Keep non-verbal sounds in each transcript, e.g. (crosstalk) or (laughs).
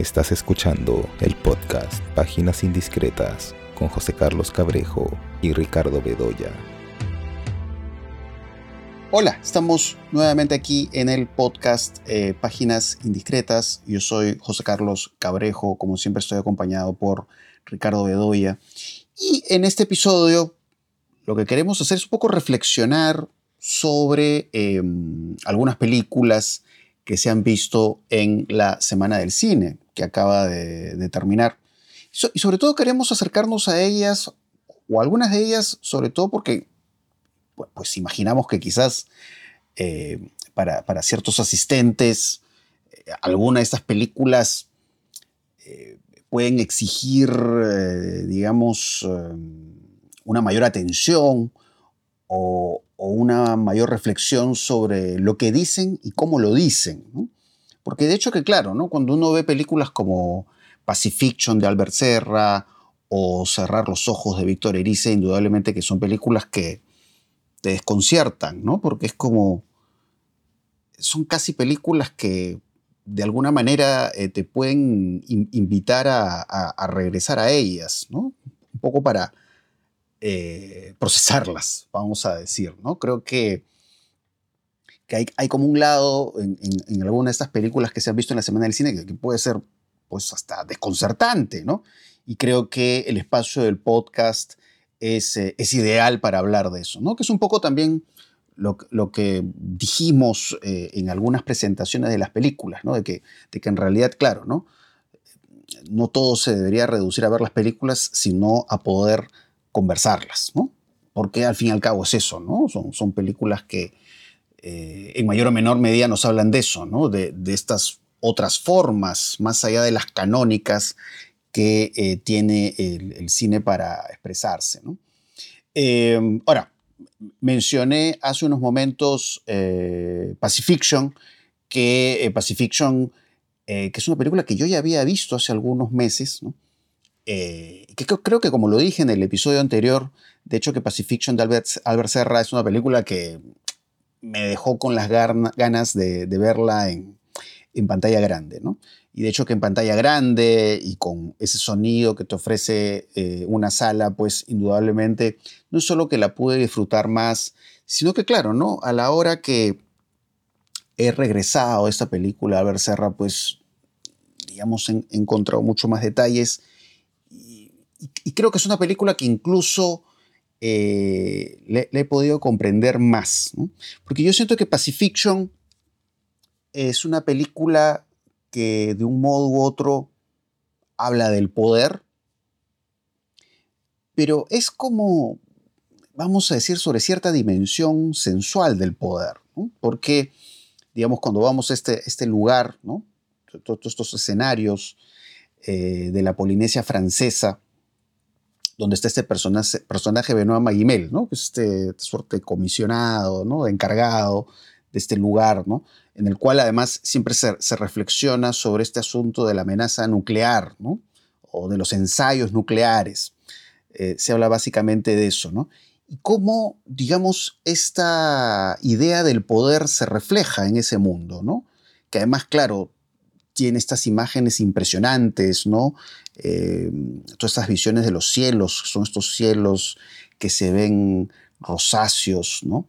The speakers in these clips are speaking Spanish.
Estás escuchando el podcast Páginas Indiscretas con José Carlos Cabrejo y Ricardo Bedoya. Hola, estamos nuevamente aquí en el podcast eh, Páginas Indiscretas. Yo soy José Carlos Cabrejo, como siempre estoy acompañado por Ricardo Bedoya. Y en este episodio lo que queremos hacer es un poco reflexionar sobre em, algunas películas que se han visto en la Semana del Cine, que acaba de, terminar. y sobre todo queremos acercarnos a ellas, o algunas de ellas, sobre todo porque pues, imaginamos que quizás eh, para, ciertos asistentes, eh, alguna de estas películas eh, pueden exigir, digamos, una mayor atención o, una mayor reflexión sobre lo que dicen y cómo lo dicen. Porque de hecho que claro, ¿no? cuando uno ve películas como Pacifiction de Albert Serra o Cerrar los ojos de Víctor Erice, indudablemente que son películas que te desconciertan, ¿no? porque es como... Son casi películas que de alguna manera eh, te pueden invitar a, regresar a ellas, ¿no? Un poco para eh, procesarlas, vamos a decir, ¿no? Creo que, que hay, como un lado en, en, alguna de estas películas que se han visto en la Semana del Cine que, puede ser pues hasta desconcertante, ¿no? Y creo que el espacio del podcast es, eh, es ideal para hablar de eso, ¿no? Que es un poco también lo, lo que dijimos eh, en algunas presentaciones de las películas, ¿no? De que, de que en realidad, claro, ¿no? No todo se debería reducir a ver las películas, sino a poder conversarlas, ¿no? Porque al fin y al cabo es eso, ¿no? Son, son películas que eh, en mayor o menor medida nos hablan de eso, ¿no? De, estas otras formas, más allá de las canónicas que eh, tiene el, cine para expresarse. Em, ahora, mencioné hace unos momentos eh, Pacifiction, que Pacifiction, que es una película que yo ya había visto hace algunos meses. Eh, que creo que como lo dije en el episodio anterior, de hecho que Pacifiction de Albert, Serra es una película que me dejó con las ganas de, verla en, pantalla grande, ¿no? Y de hecho que en pantalla grande y con ese sonido que te ofrece eh, una sala, pues indudablemente no solo que la pude disfrutar más, sino que claro, ¿no? A la hora que he regresado a esta película, Albert Serra, pues digamos, he encontrado mucho más detalles y, creo que es una película que incluso eh, le, he podido comprender más. Porque yo siento que Pacifiction es una película que de un modo u otro habla del poder, pero es como, vamos a decir, sobre cierta dimensión sensual del poder. Porque, digamos, cuando vamos a este, este lugar, todos estos escenarios eh, de la Polinesia francesa, donde está este personaje, personaje Benoit Maguimel, ¿no? que es este, suerte comisionado, ¿no? encargado de este lugar, ¿no? en el cual además siempre se, reflexiona sobre este asunto de la amenaza nuclear ¿no? o de los ensayos nucleares. Eh, se habla básicamente de eso, ¿no? Y cómo, digamos, esta idea del poder se refleja en ese mundo, ¿no? Que además, claro, tiene estas imágenes impresionantes, ¿no? Eh, todas estas visiones de los cielos, son estos cielos que se ven rosáceos, ¿no?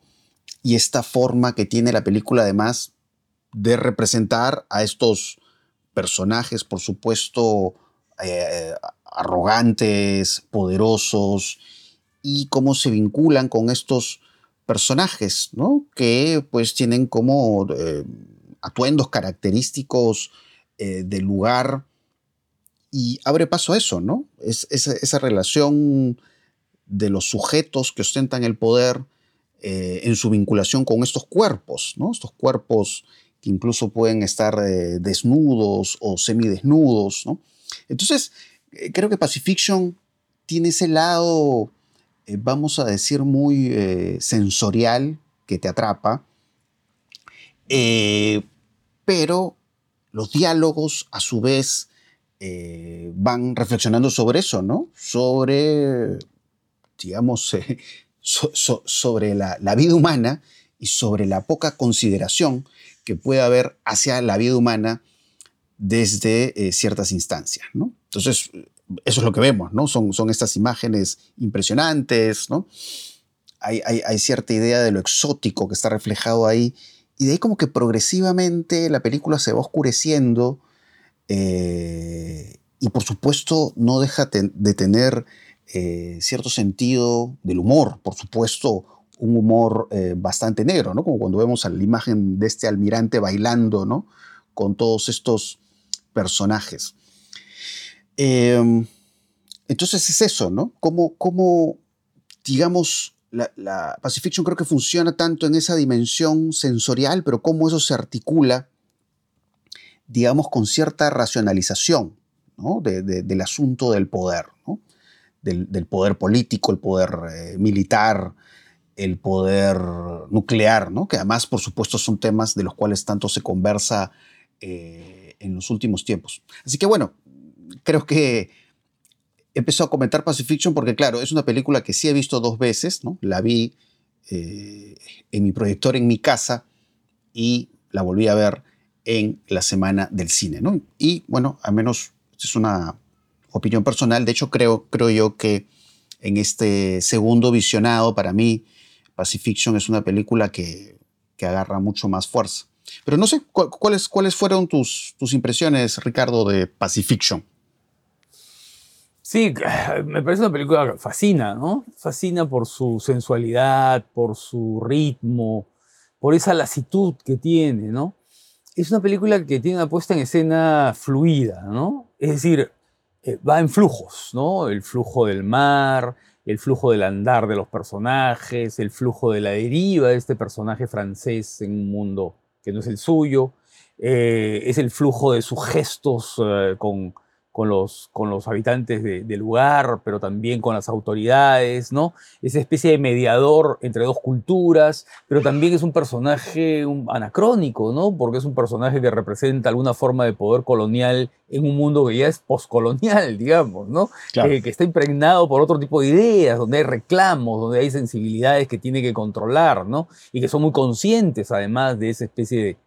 Y esta forma que tiene la película además de representar a estos personajes, por supuesto, eh, arrogantes, poderosos, y cómo se vinculan con estos personajes, ¿no? Que pues tienen como eh, atuendos característicos eh, del lugar y abre paso a eso, ¿no? Es, esa, relación de los sujetos que ostentan el poder eh, en su vinculación con estos cuerpos, ¿no? Estos cuerpos que incluso pueden estar eh, desnudos o semidesnudos, ¿no? Entonces, creo que Pacifiction tiene ese lado, vamos a decir, muy sensorial que te atrapa, pero los diálogos, a su vez, eh, van reflexionando sobre eso, ¿no? Sobre, digamos, eh, sobre la, vida humana y sobre la poca consideración que puede haber hacia la vida humana desde eh, ciertas instancias, ¿no? Entonces, eso es lo que vemos, ¿no? Son, son estas imágenes impresionantes, ¿no? Hay, hay, cierta idea de lo exótico que está reflejado ahí, y de ahí como que progresivamente la película se va oscureciendo, eh, y por supuesto no deja de tener eh, cierto sentido del humor, por supuesto un humor eh, bastante negro, ¿no? Como cuando vemos la imagen de este almirante bailando, ¿no? Con todos estos personajes. Em, entonces es eso, ¿no? Como, como digamos, la, la, creo que funciona tanto en esa dimensión sensorial, pero cómo eso se articula, digamos, con cierta racionalización del asunto del poder, del, poder político, el poder eh, militar, el poder nuclear, que además, por supuesto, son temas de los cuales tanto se conversa eh, en los últimos tiempos. Así que bueno, creo que empezó a comentar Pacifiction porque, claro, es una película que sí he visto dos veces. La vi eh, en mi proyector en mi casa y la volví a ver en la semana del cine, ¿no? Y bueno, al menos es una opinión personal. De hecho, creo, creo yo que en este segundo visionado, para mí, Pacifiction es una película que, que agarra mucho más fuerza. Pero no sé, ¿cuáles, cuáles fueron tus, tus impresiones, Ricardo, de Pacifiction? Sí, me parece una película fascina, ¿no? Fascina por su sensualidad, por su ritmo, por esa lasitud que tiene, ¿no? Es una película que tiene una puesta en escena fluida, ¿no? Es decir, eh, va en flujos, ¿no? El flujo del mar, el flujo del andar de los personajes, el flujo de la deriva de este personaje francés en un mundo que no es el suyo, eh, es el flujo de sus gestos eh, con, con los, con los habitantes del lugar, pero también con las autoridades, ¿no? Esa especie de mediador entre dos culturas, pero también es un personaje anacrónico, ¿no? Porque es un personaje que representa alguna forma de poder colonial en un mundo que ya es poscolonial, digamos, ¿no? que está impregnado por otro tipo de ideas, donde hay reclamos, donde hay sensibilidades que tiene que controlar, ¿no? Y que son muy conscientes, además, de esa especie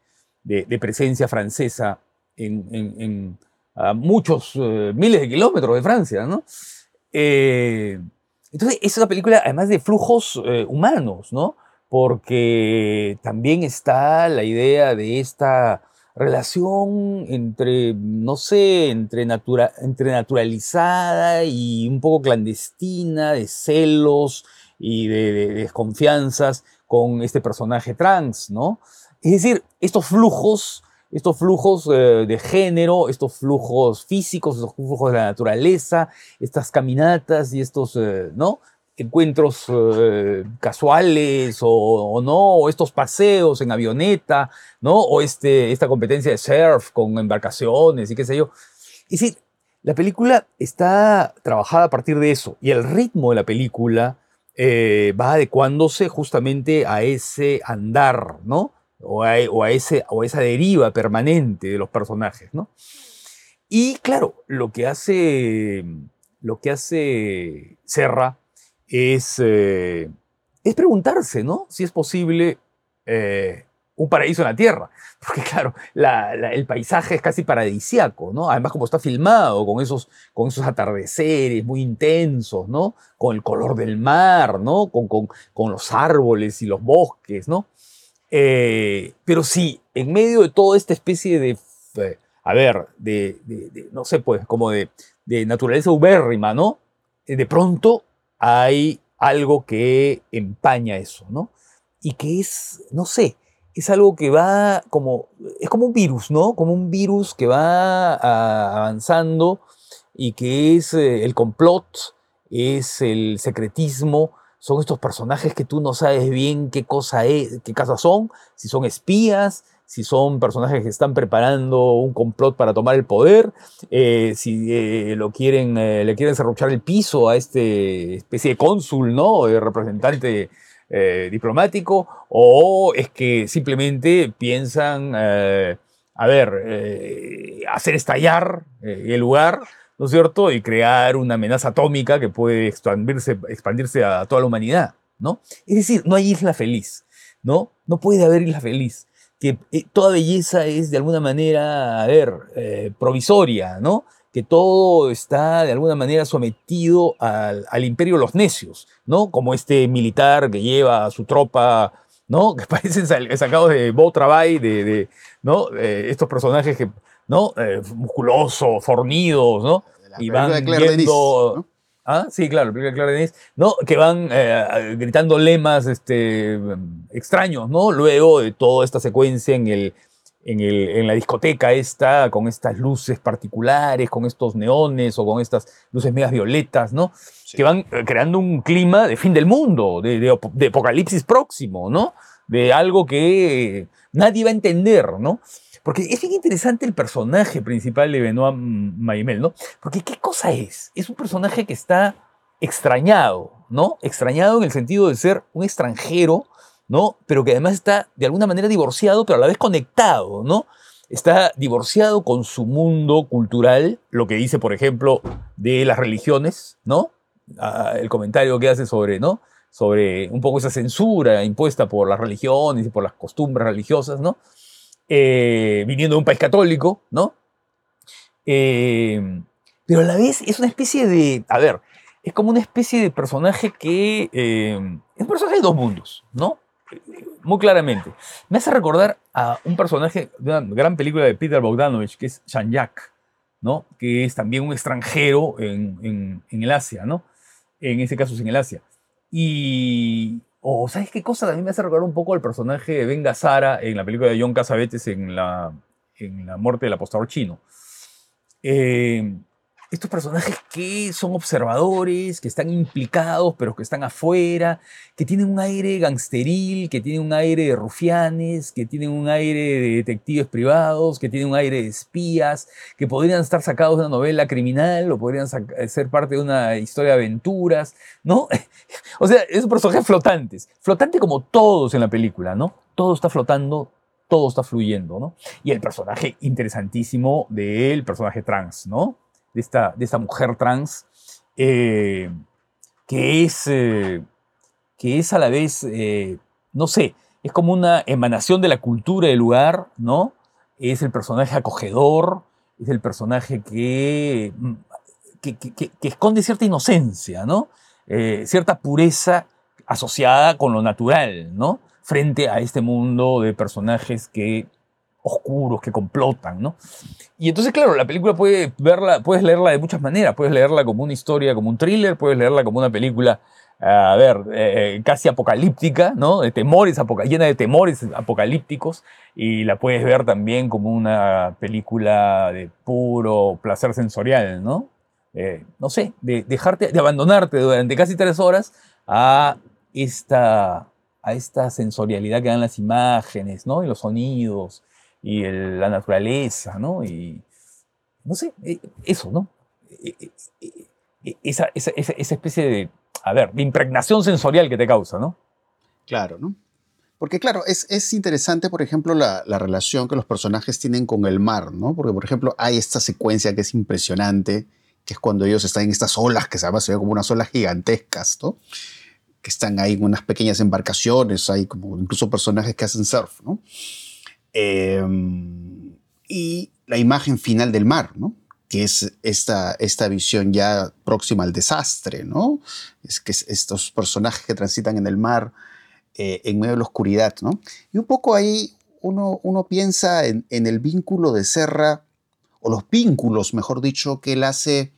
de, presencia francesa en a muchos eh, miles de kilómetros de Francia, ¿no? Eh, entonces, es una película además de flujos eh, humanos, ¿no? Porque también está la idea de esta relación entre, no sé, entre, entre naturalizada y un poco clandestina, de celos y de desconfianzas con este personaje trans, ¿no? Es decir, estos flujos estos flujos eh, de género, estos flujos físicos, estos flujos de la naturaleza, estas caminatas y estos, eh, ¿no? encuentros eh, casuales o, no, o estos paseos en avioneta, ¿no? O este, esta competencia de surf con embarcaciones y qué sé yo. Es decir, la película está trabajada a partir de eso y el ritmo de la película va adecuándose justamente a ese andar, ¿no? O a, esa deriva permanente de los personajes, ¿no? Y claro, lo que hace, lo que hace Serra es, eh, es preguntarse, ¿no? Si es posible eh, un paraíso en la Tierra. (laughs) Porque claro, el paisaje es casi paradisiaco, ¿no? Además como está filmado, con esos, con esos atardeceres muy intensos, ¿no? Con el color del mar, ¿no? Con, con, con los árboles y los bosques, ¿no? Eh, pero sí, en medio de toda esta especie de, eh, a ver, de, no sé, pues, como de, naturaleza ubérrima, ¿no? Eh, de pronto hay algo que empaña eso, ¿no? Y que es, no sé, es algo que va como, es como un virus, ¿no? Como un virus que va avanzando y que es el complot, es el secretismo, son estos personajes que tú no sabes bien qué cosa es, qué casa son, si son espías, si son personajes que están preparando un complot para tomar el poder, eh, si eh, lo quieren, eh, le quieren cerruchar el piso a este especie de cónsul, ¿no? De representante diplomático, o es que simplemente piensan, a ver, hacer estallar el lugar ¿no es cierto? Y crear una amenaza atómica que puede expandirse, expandirse a toda la humanidad, ¿no? Es decir, no hay isla feliz, ¿no? No puede haber isla feliz. que eh, toda belleza es de alguna manera, a ver, eh, provisoria, ¿no? Que todo está de alguna manera sometido al, al imperio de los necios, ¿no? Como este militar que lleva a su tropa ¿no? (laughs) Que parecen sacados de Beau Travail, de, de ¿no? estos personajes que, ¿no? Eh, musculosos, fornidos, ¿no? y van. Ah, sí, claro, la película de Denis, ¿no? Que van eh, gritando lemas este, extraños, ¿no? Luego de toda esta secuencia en el, en, la discoteca esta, con estas luces particulares, con estos neones o con estas luces medias violetas, ¿no? Que van eh, creando un clima de fin del mundo, de, de, apocalipsis próximo, ¿no? De algo que nadie va a entender, ¿no? Porque es bien interesante el personaje principal de Benoit Maimel, ¿no? Porque ¿qué cosa es? Es un personaje que está extrañado, ¿no? Extrañado en el sentido de ser un extranjero ¿no? Pero que además está de alguna manera divorciado, pero a la vez conectado, ¿no? Está divorciado con su mundo cultural, lo que dice, por ejemplo, de las religiones, ¿no? Ah, el comentario que hace sobre, ¿no? Sobre un poco esa censura impuesta por las religiones y por las costumbres religiosas, ¿no? Eh, viniendo de un país católico, ¿no? Eh, pero a la vez es una especie de, a ver, es como una especie de personaje que eh, es un personaje de dos mundos, ¿no? muy claramente. Me hace recordar a un personaje de una gran película de Peter Bogdanovich, que es Jean-Jacques, ¿no? que es también un extranjero en, el Asia, ¿no? en ese caso es en el Asia. Y, o ¿sabes qué cosa? También me hace recordar un poco al personaje de Ben Gazzara en la película de John Cassavetes en la, en la muerte del apostador chino. Eh, estos personajes que son observadores, que están implicados, pero que están afuera, que tienen un aire gangsteril, que tienen un aire de rufianes, que tienen un aire de detectives privados, que tienen un aire de espías, que podrían estar sacados de una novela criminal o podrían ser parte de una historia de aventuras, ¿no? (laughs) o sea, esos personajes flotantes, flotante como todos en la película, ¿no? Todo está flotando, todo está fluyendo, ¿no? Y el personaje interesantísimo del personaje trans, ¿no? De esta, de esta mujer trans, eh, que, es, eh, que es a la vez, eh, no sé, es como una emanación de la cultura del lugar, ¿no? Es el personaje acogedor, es el personaje que, mm, que, que, esconde cierta inocencia, ¿no? cierta pureza asociada con lo natural, ¿no? Frente a este mundo de personajes que oscuros que complotan, ¿no? Y entonces, claro, la película puede verla, puedes leerla de muchas maneras. Puedes leerla como una historia, como un thriller, puedes leerla como una película, a ver, eh, casi apocalíptica, ¿no? De temores, llena de temores apocalípticos. Y la puedes ver también como una película de puro placer sensorial, ¿no? Eh, no sé, de dejarte, de abandonarte durante casi tres horas a esta, a esta sensorialidad que dan las imágenes, ¿no? Y los sonidos y la naturaleza, ¿no? Y no sé, e, eso, ¿no? E, e, esa, especie de, a ver, de impregnación sensorial que te causa, ¿no? Claro, ¿no? Porque claro, es, es interesante, por ejemplo, la, la, relación que los personajes tienen con el mar, ¿no? Porque, por ejemplo, hay esta secuencia que es impresionante, que es cuando ellos están en estas olas, que se, se ve como unas olas gigantescas, ¿no? Que están ahí en unas pequeñas embarcaciones, hay como incluso personajes que hacen surf, ¿no? Em, y la imagen final del mar, ¿no? que es esta, esta visión ya próxima al desastre, ¿no? Es que estos personajes que transitan en el mar eh, en medio de la oscuridad, ¿no? Y un poco ahí uno, uno piensa en, el vínculo de Serra, o los vínculos, mejor dicho, que él hace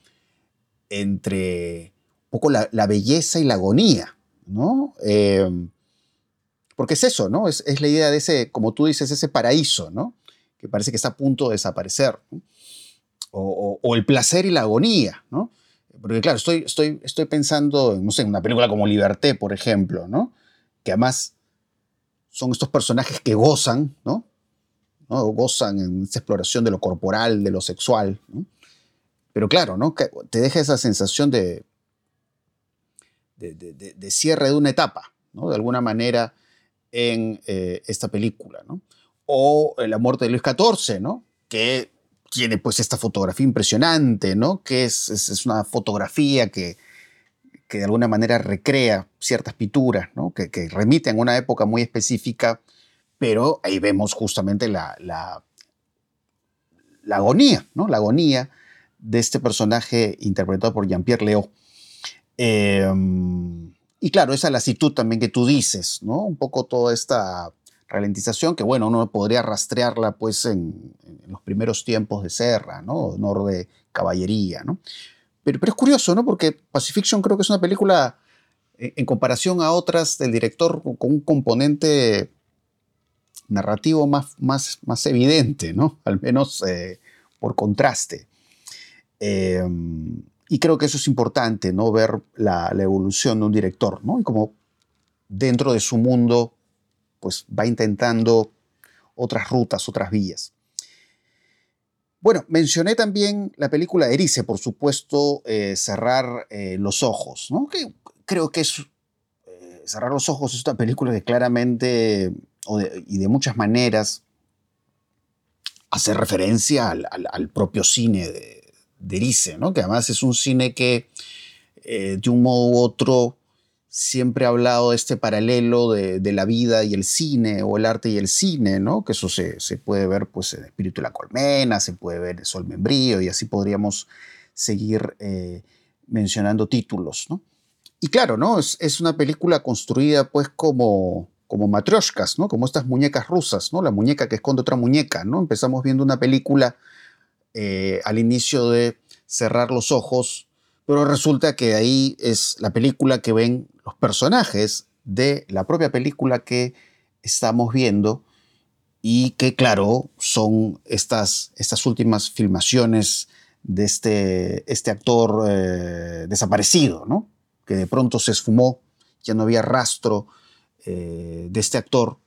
entre un poco la, belleza y la agonía, ¿no? Em, porque es eso, ¿no? Es, la idea de ese, como tú dices, ese paraíso, ¿no? Que parece que está a punto de desaparecer. O, el placer y la agonía, ¿no? Porque claro, estoy, estoy, estoy pensando, no sé, en una película como Liberté, por ejemplo, ¿no? Que además son estos personajes que gozan, ¿no? Gozan en esta exploración de lo corporal, de lo sexual, ¿no? Pero claro, ¿no? Que te deja esa sensación de, de, de cierre de una etapa, ¿no? De alguna manera en eh, esta película, ¿no? O La muerte de Luis XIV, ¿no? Que tiene pues esta fotografía impresionante, ¿no? Que es, una fotografía que, que, de alguna manera recrea ciertas pinturas, ¿no? Que, que remiten a una época muy específica pero ahí vemos justamente la, la, agonía, ¿no? La agonía de este personaje interpretado por Jean-Pierre Léo. Em, y claro, esa lasitud también que tú dices, ¿no? Un poco toda esta ralentización que, bueno, uno podría rastrearla pues en, los primeros tiempos de Serra, ¿no? Honor de caballería, ¿no? Pero, pero, es curioso, ¿no? Porque Pacifiction creo que es una película, en, comparación a otras del director, con un componente narrativo más, más, más evidente, ¿no? Al menos eh, por contraste. Em, y creo que eso es importante, ¿no? Ver la, evolución de un director, ¿no? Y como dentro de su mundo, pues va intentando otras rutas, otras vías. Bueno, mencioné también la película Erice, por supuesto, eh, Cerrar eh, los Ojos, ¿no? Que creo que es, Cerrar los Ojos es una película que claramente y de muchas maneras hace referencia al, propio cine de Erice, ¿no? que además es un cine que eh, de un modo u otro siempre ha hablado de este paralelo de, la vida y el cine, o el arte y el cine, ¿no? que eso se, puede ver pues, en Espíritu de la Colmena, se puede ver en Sol Membrío, y así podríamos seguir eh, mencionando títulos. ¿no? Y claro, ¿no? Es, es, una película construida pues como como matrioshkas, ¿no? Como estas muñecas rusas, ¿no? La muñeca que esconde otra muñeca, ¿no? Empezamos viendo una película eh, al inicio de cerrar los ojos, pero resulta que ahí es la película que ven los personajes de la propia película que estamos viendo y que, claro, son estas, estas últimas filmaciones de este, este actor eh, desaparecido, ¿no? Que de pronto se esfumó, ya no había rastro eh, de este actor.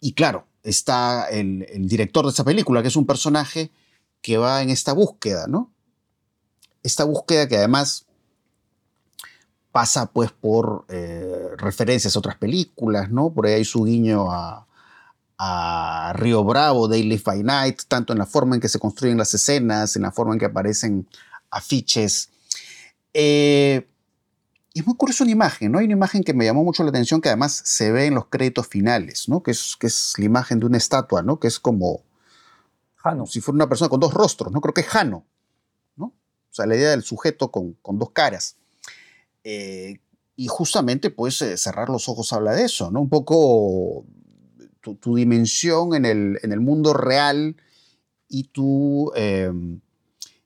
Y claro, está el, director de esta película, que es un personaje que va en esta búsqueda, ¿no? Esta búsqueda que además pasa pues por eh, referencias a otras películas, ¿no? Por ahí hay su guiño a, Río Bravo, Daily by Night, tanto en la forma en que se construyen las escenas, en la forma en que aparecen afiches. Eh, y es muy curiosa una imagen, ¿no? Hay una imagen que me llamó mucho la atención que además se ve en los créditos finales, ¿no? Que es, que es la imagen de una estatua, ¿no? Que es como... Si fuera una persona con dos rostros, ¿no? Creo que es Jano, ¿no? O sea, la idea del sujeto con, con dos caras. Eh, y justamente, pues, eh, cerrar los ojos habla de eso, ¿no? Un poco tu, dimensión en el, en el, mundo real y tu eh,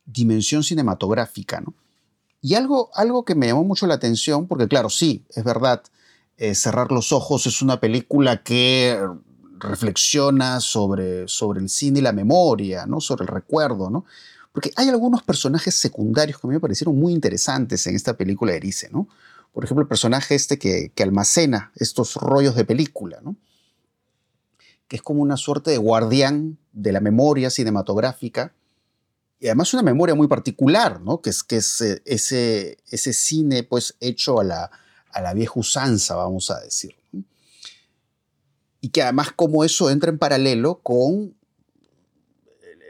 dimensión cinematográfica, ¿no? Y algo, algo que me llamó mucho la atención, porque claro, sí, es verdad, Cerrar los Ojos es una película que reflexiona sobre, sobre el cine y la memoria, ¿no? sobre el recuerdo, ¿no? porque hay algunos personajes secundarios que a mí me parecieron muy interesantes en esta película de Erice. ¿no? Por ejemplo, el personaje este que, que almacena estos rollos de película, ¿no? que es como una suerte de guardián de la memoria cinematográfica y además una memoria muy particular, ¿no? Que es, que es eh, ese, ese cine pues hecho a la, a la vieja usanza, vamos a decir. Y que además como eso entra en paralelo con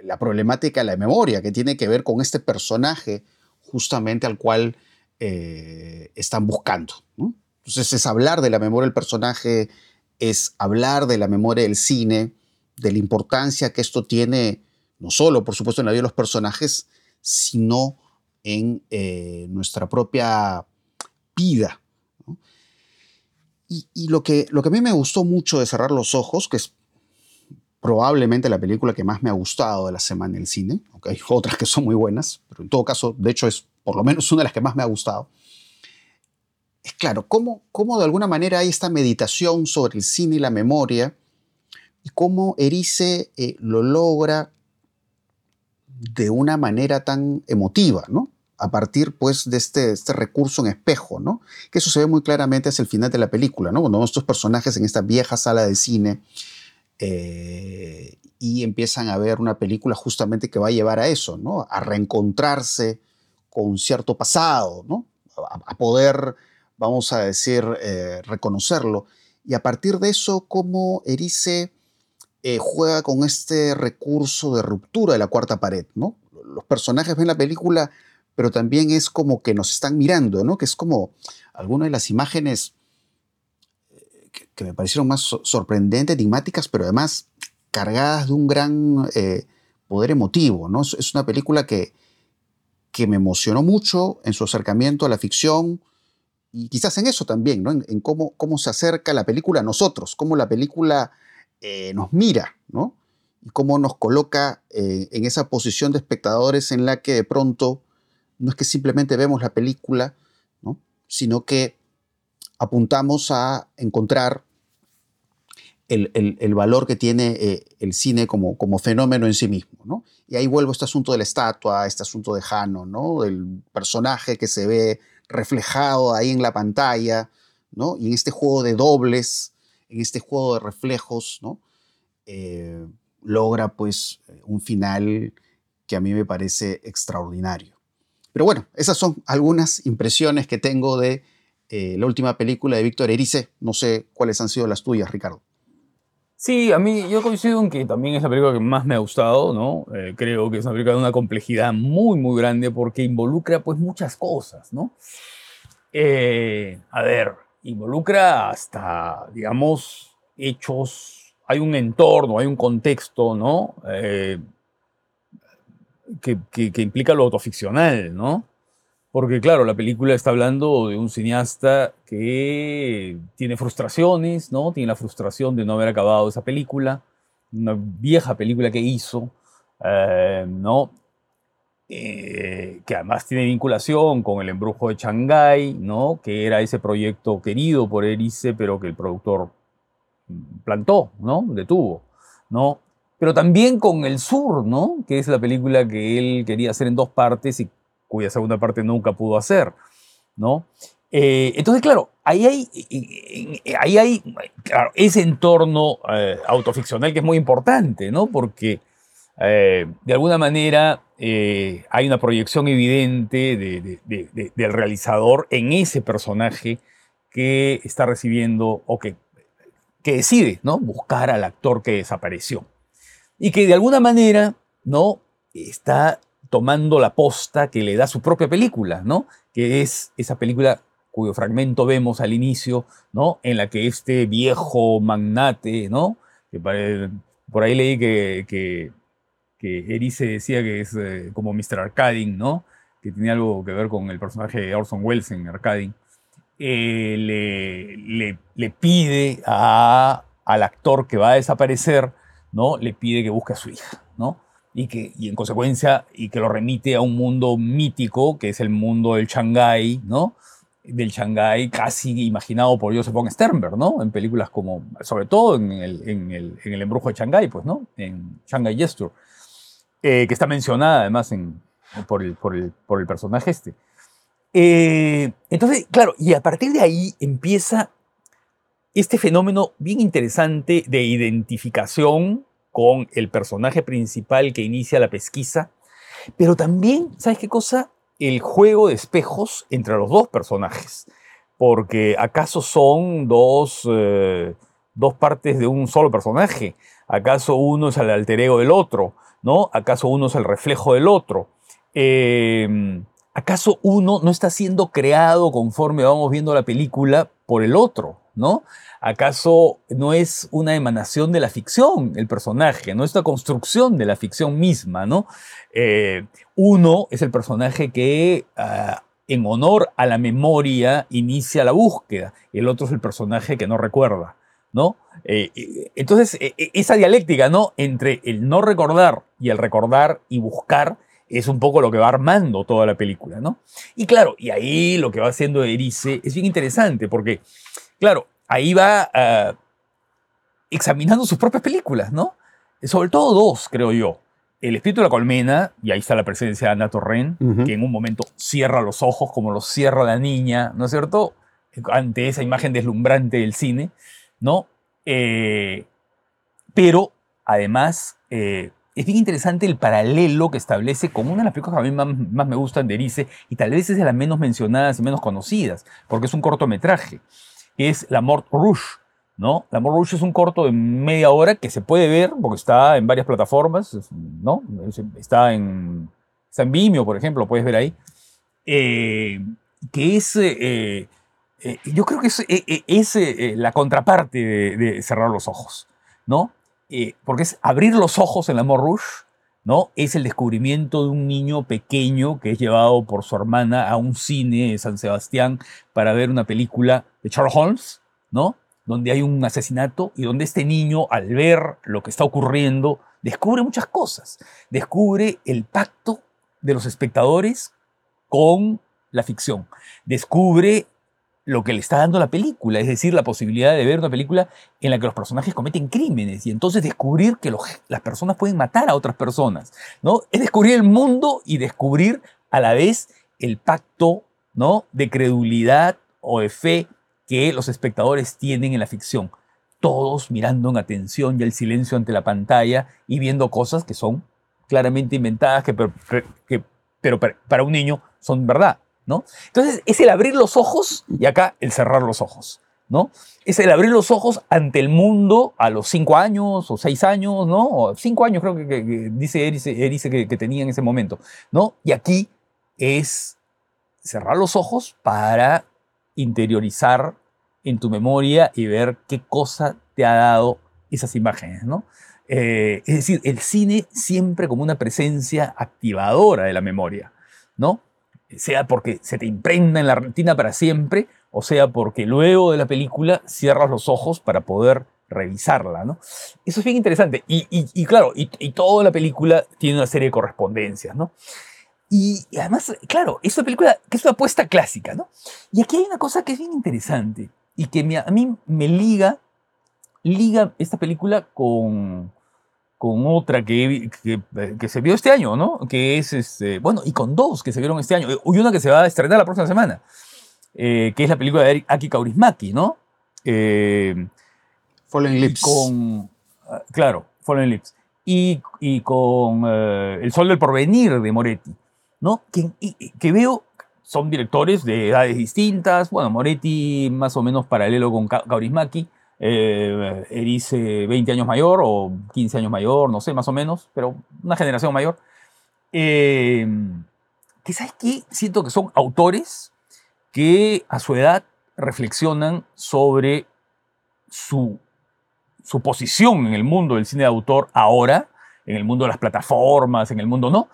la problemática de la memoria, que tiene que ver con este personaje justamente al cual eh, están buscando. Entonces es hablar de la memoria del personaje, es hablar de la memoria del cine, de la importancia que esto tiene no solo, por supuesto, en la vida de los personajes, sino en eh, nuestra propia vida. Y, lo, que, lo que a mí me gustó mucho de Cerrar los Ojos, que es probablemente la película que más me ha gustado de la semana en el cine, aunque hay otras que son muy buenas, pero en todo caso, de hecho, es por lo menos una de las que más me ha gustado. Es claro, cómo, cómo de alguna manera hay esta meditación sobre el cine y la memoria, y cómo Erice eh, lo logra de una manera tan emotiva, ¿no? A partir, pues, de este, este recurso en espejo, ¿no? Que eso se ve muy claramente hacia el final de la película, ¿no? Cuando estos personajes en esta vieja sala de cine eh, y empiezan a ver una película justamente que va a llevar a eso, ¿no? A reencontrarse con cierto pasado, ¿no? A, poder, vamos a decir, eh, reconocerlo. Y a partir de eso, cómo Erice eh, juega con este recurso de ruptura de la cuarta pared, ¿no? Los personajes ven la película, pero también es como que nos están mirando, ¿no? Que es como algunas de las imágenes eh, que, me parecieron más sorprendentes, enigmáticas, pero además cargadas de un gran eh, poder emotivo. ¿no? Es una película que, que me emocionó mucho en su acercamiento a la ficción y quizás en eso también, ¿no? en, cómo, cómo, se acerca la película a nosotros, cómo la película eh, nos mira, ¿no? y cómo nos coloca eh, en esa posición de espectadores en la que de pronto no es que simplemente vemos la película, ¿no? sino que apuntamos a encontrar el, valor que tiene eh, el cine como, fenómeno en sí mismo. ¿no? Y ahí vuelvo a este asunto de la estatua, este asunto de Jano, ¿no? del personaje que se ve reflejado ahí en la pantalla, ¿no? y en este juego de dobles, en este juego de reflejos. Eh, logra pues un final que a mí me parece extraordinario. Pero bueno, esas son algunas impresiones que tengo de eh, la última película de Víctor Erice. No sé cuáles han sido las tuyas, Ricardo. Sí, a mí yo coincido en que también es la película que más me ha gustado, ¿no? Eh, creo que es una película de una complejidad muy, muy grande porque involucra pues muchas cosas, ¿no? Eh, a ver, involucra hasta, digamos, hechos, hay un entorno, hay un contexto, ¿no? Que, que, implica lo autoficcional, ¿no? Porque claro, la película está hablando de un cineasta que tiene frustraciones, ¿no? Tiene la frustración de no haber acabado esa película, una vieja película que hizo, eh, ¿no? Eh, que además tiene vinculación con el embrujo de Shanghái, ¿no? Que era ese proyecto querido por Erice, pero que el productor plantó, ¿no? Detuvo, ¿no? Pero también con El Sur, ¿no? Que es la película que él quería hacer en dos partes y cuya segunda parte nunca pudo hacer, ¿no? Eh, entonces, claro, ahí hay, ahí hay ese entorno eh, autoficcional que es muy importante, ¿no? Porque eh, de alguna manera hay una proyección evidente del realizador en ese personaje que está recibiendo o que, que decide, ¿no? Buscar al actor que desapareció y que de alguna manera, ¿no? Está tomando la posta que le da su propia película, ¿no? Que es esa película cuyo fragmento vemos al inicio, ¿no? En la que este viejo magnate, ¿no? Que por ahí leí que, que, que decía que es eh, como Mr. Arcading, ¿no? Que tiene algo que ver con el personaje de Orson Welles en Arcading. Eh, le, le, pide al actor que va a desaparecer ¿no? Le pide que busque a su hija, ¿no? Y, que, y en consecuencia, y que lo remite a un mundo mítico, que es el mundo del Shanghái, ¿no? Del Shanghái casi imaginado por Joseph von Sternberg, ¿no? En películas como, sobre todo en el, en el, en el embrujo de Shanghái, pues, ¿no? En Shanghai Gesture, eh, que está mencionada además por, el, por, el, por el personaje este. Eh, entonces, claro, y a partir de ahí empieza este fenómeno bien interesante de identificación con el personaje principal que inicia la pesquisa, pero también, ¿sabes qué cosa? El juego de espejos entre los dos personajes, porque acaso son dos, eh, dos partes de un solo personaje, acaso uno es el alter ego del otro, ¿no? ¿Acaso uno es el reflejo del otro? Em, ¿Acaso uno no está siendo creado conforme vamos viendo la película por el otro? ¿No? ¿Acaso no es una emanación de la ficción el personaje, no es la construcción de la ficción misma, ¿no? Eh, uno es el personaje que ah, en honor a la memoria inicia la búsqueda, el otro es el personaje que no recuerda. Eh, entonces, e, e, esa dialéctica, ¿no? Entre el no recordar y el recordar y buscar es un poco lo que va armando toda la película. Y claro, y ahí lo que va haciendo Erice es bien interesante porque Claro, ahí va ah, examinando sus propias películas, ¿no? Sobre todo dos, creo yo. El espíritu de la colmena, y ahí está la presencia de Ana Torren, que en un momento cierra los ojos como los cierra la niña, ¿no es cierto? Ante esa imagen deslumbrante del cine, ¿no? Eh, pero, además, eh, es bien interesante el paralelo que establece con una de las películas que a mí más, más me gustan de Erice, y tal vez es de las menos mencionadas y menos conocidas, porque es un cortometraje es La Mort Rouge. ¿no? La Mort Rouge es un corto de media hora que se puede ver porque está en varias plataformas, ¿no? Está en, está en Vimeo, por ejemplo, lo puedes ver ahí. Eh, que es, eh, Eh, yo creo que es, eh, eh, es, eh, la contraparte de, de cerrar los ojos, ¿no? Porque es abrir los ojos en Amor Rouge, ¿no? Es el descubrimiento de un niño pequeño que es llevado por su hermana a un cine de San Sebastián para ver una película de Sherlock Holmes, ¿no? Donde hay un asesinato y donde este niño, al ver lo que está ocurriendo, descubre muchas cosas. Descubre el pacto de los espectadores con la ficción. Descubre lo que le está dando la película, es decir, la posibilidad de ver una película en la que los personajes cometen crímenes y entonces descubrir que los- las personas pueden matar a otras personas, ¿no? Es descubrir el mundo y descubrir a la vez el pacto, ¿no? De credulidad o de fe que los espectadores tienen en la ficción. Todos mirando en atención y el silencio ante la pantalla y viendo cosas que son claramente inventadas, que, que- pero para un niño son verdad, ¿no? Entonces es el abrir los ojos y acá el cerrar los ojos, ¿no? Es el abrir los ojos ante el mundo a los cinco años o seis años, ¿no? O cinco años creo que, dice Erice, que tenía en ese momento, ¿no? Y aquí es cerrar los ojos para interiorizar en tu memoria y ver qué cosa te ha dado esas imágenes, ¿no? Eh, es decir, el cine siempre como una presencia activadora de la memoria, ¿no? Sea porque se te impregna en la retina para siempre, o sea porque luego de la película cierras los ojos para poder revisarla, ¿no? Eso es bien interesante. Y, y- claro, y, y toda la película tiene una serie de correspondencias, ¿no? Y, y además, claro, es una película que es una apuesta clásica, ¿no? Y aquí hay una cosa que es bien interesante y que me- a mí me liga, liga esta película con, con otra que, vi- que, que se vio este año, ¿no? Que es, este, bueno, y con dos que se vieron este año. Y una que se va a estrenar la próxima semana, eh, que es la película de Aki Kaurismäki, ¿no? Eh, Fallen Lips. con, ah, claro, Fallen Lips. Y, y con eh, El Sol del Porvenir de Moretti, ¿no? Que, que veo son directores de edades distintas. Bueno, Moretti más o menos paralelo con Ka- Kaurismäki. Eh, Erice 20 años mayor o 15 años mayor, no sé, más o menos, pero una generación mayor. Eh, que sabes qué? Siento que son autores que a su edad reflexionan sobre su, su posición en el mundo del cine de autor ahora, en el mundo de las plataformas, en el mundo no,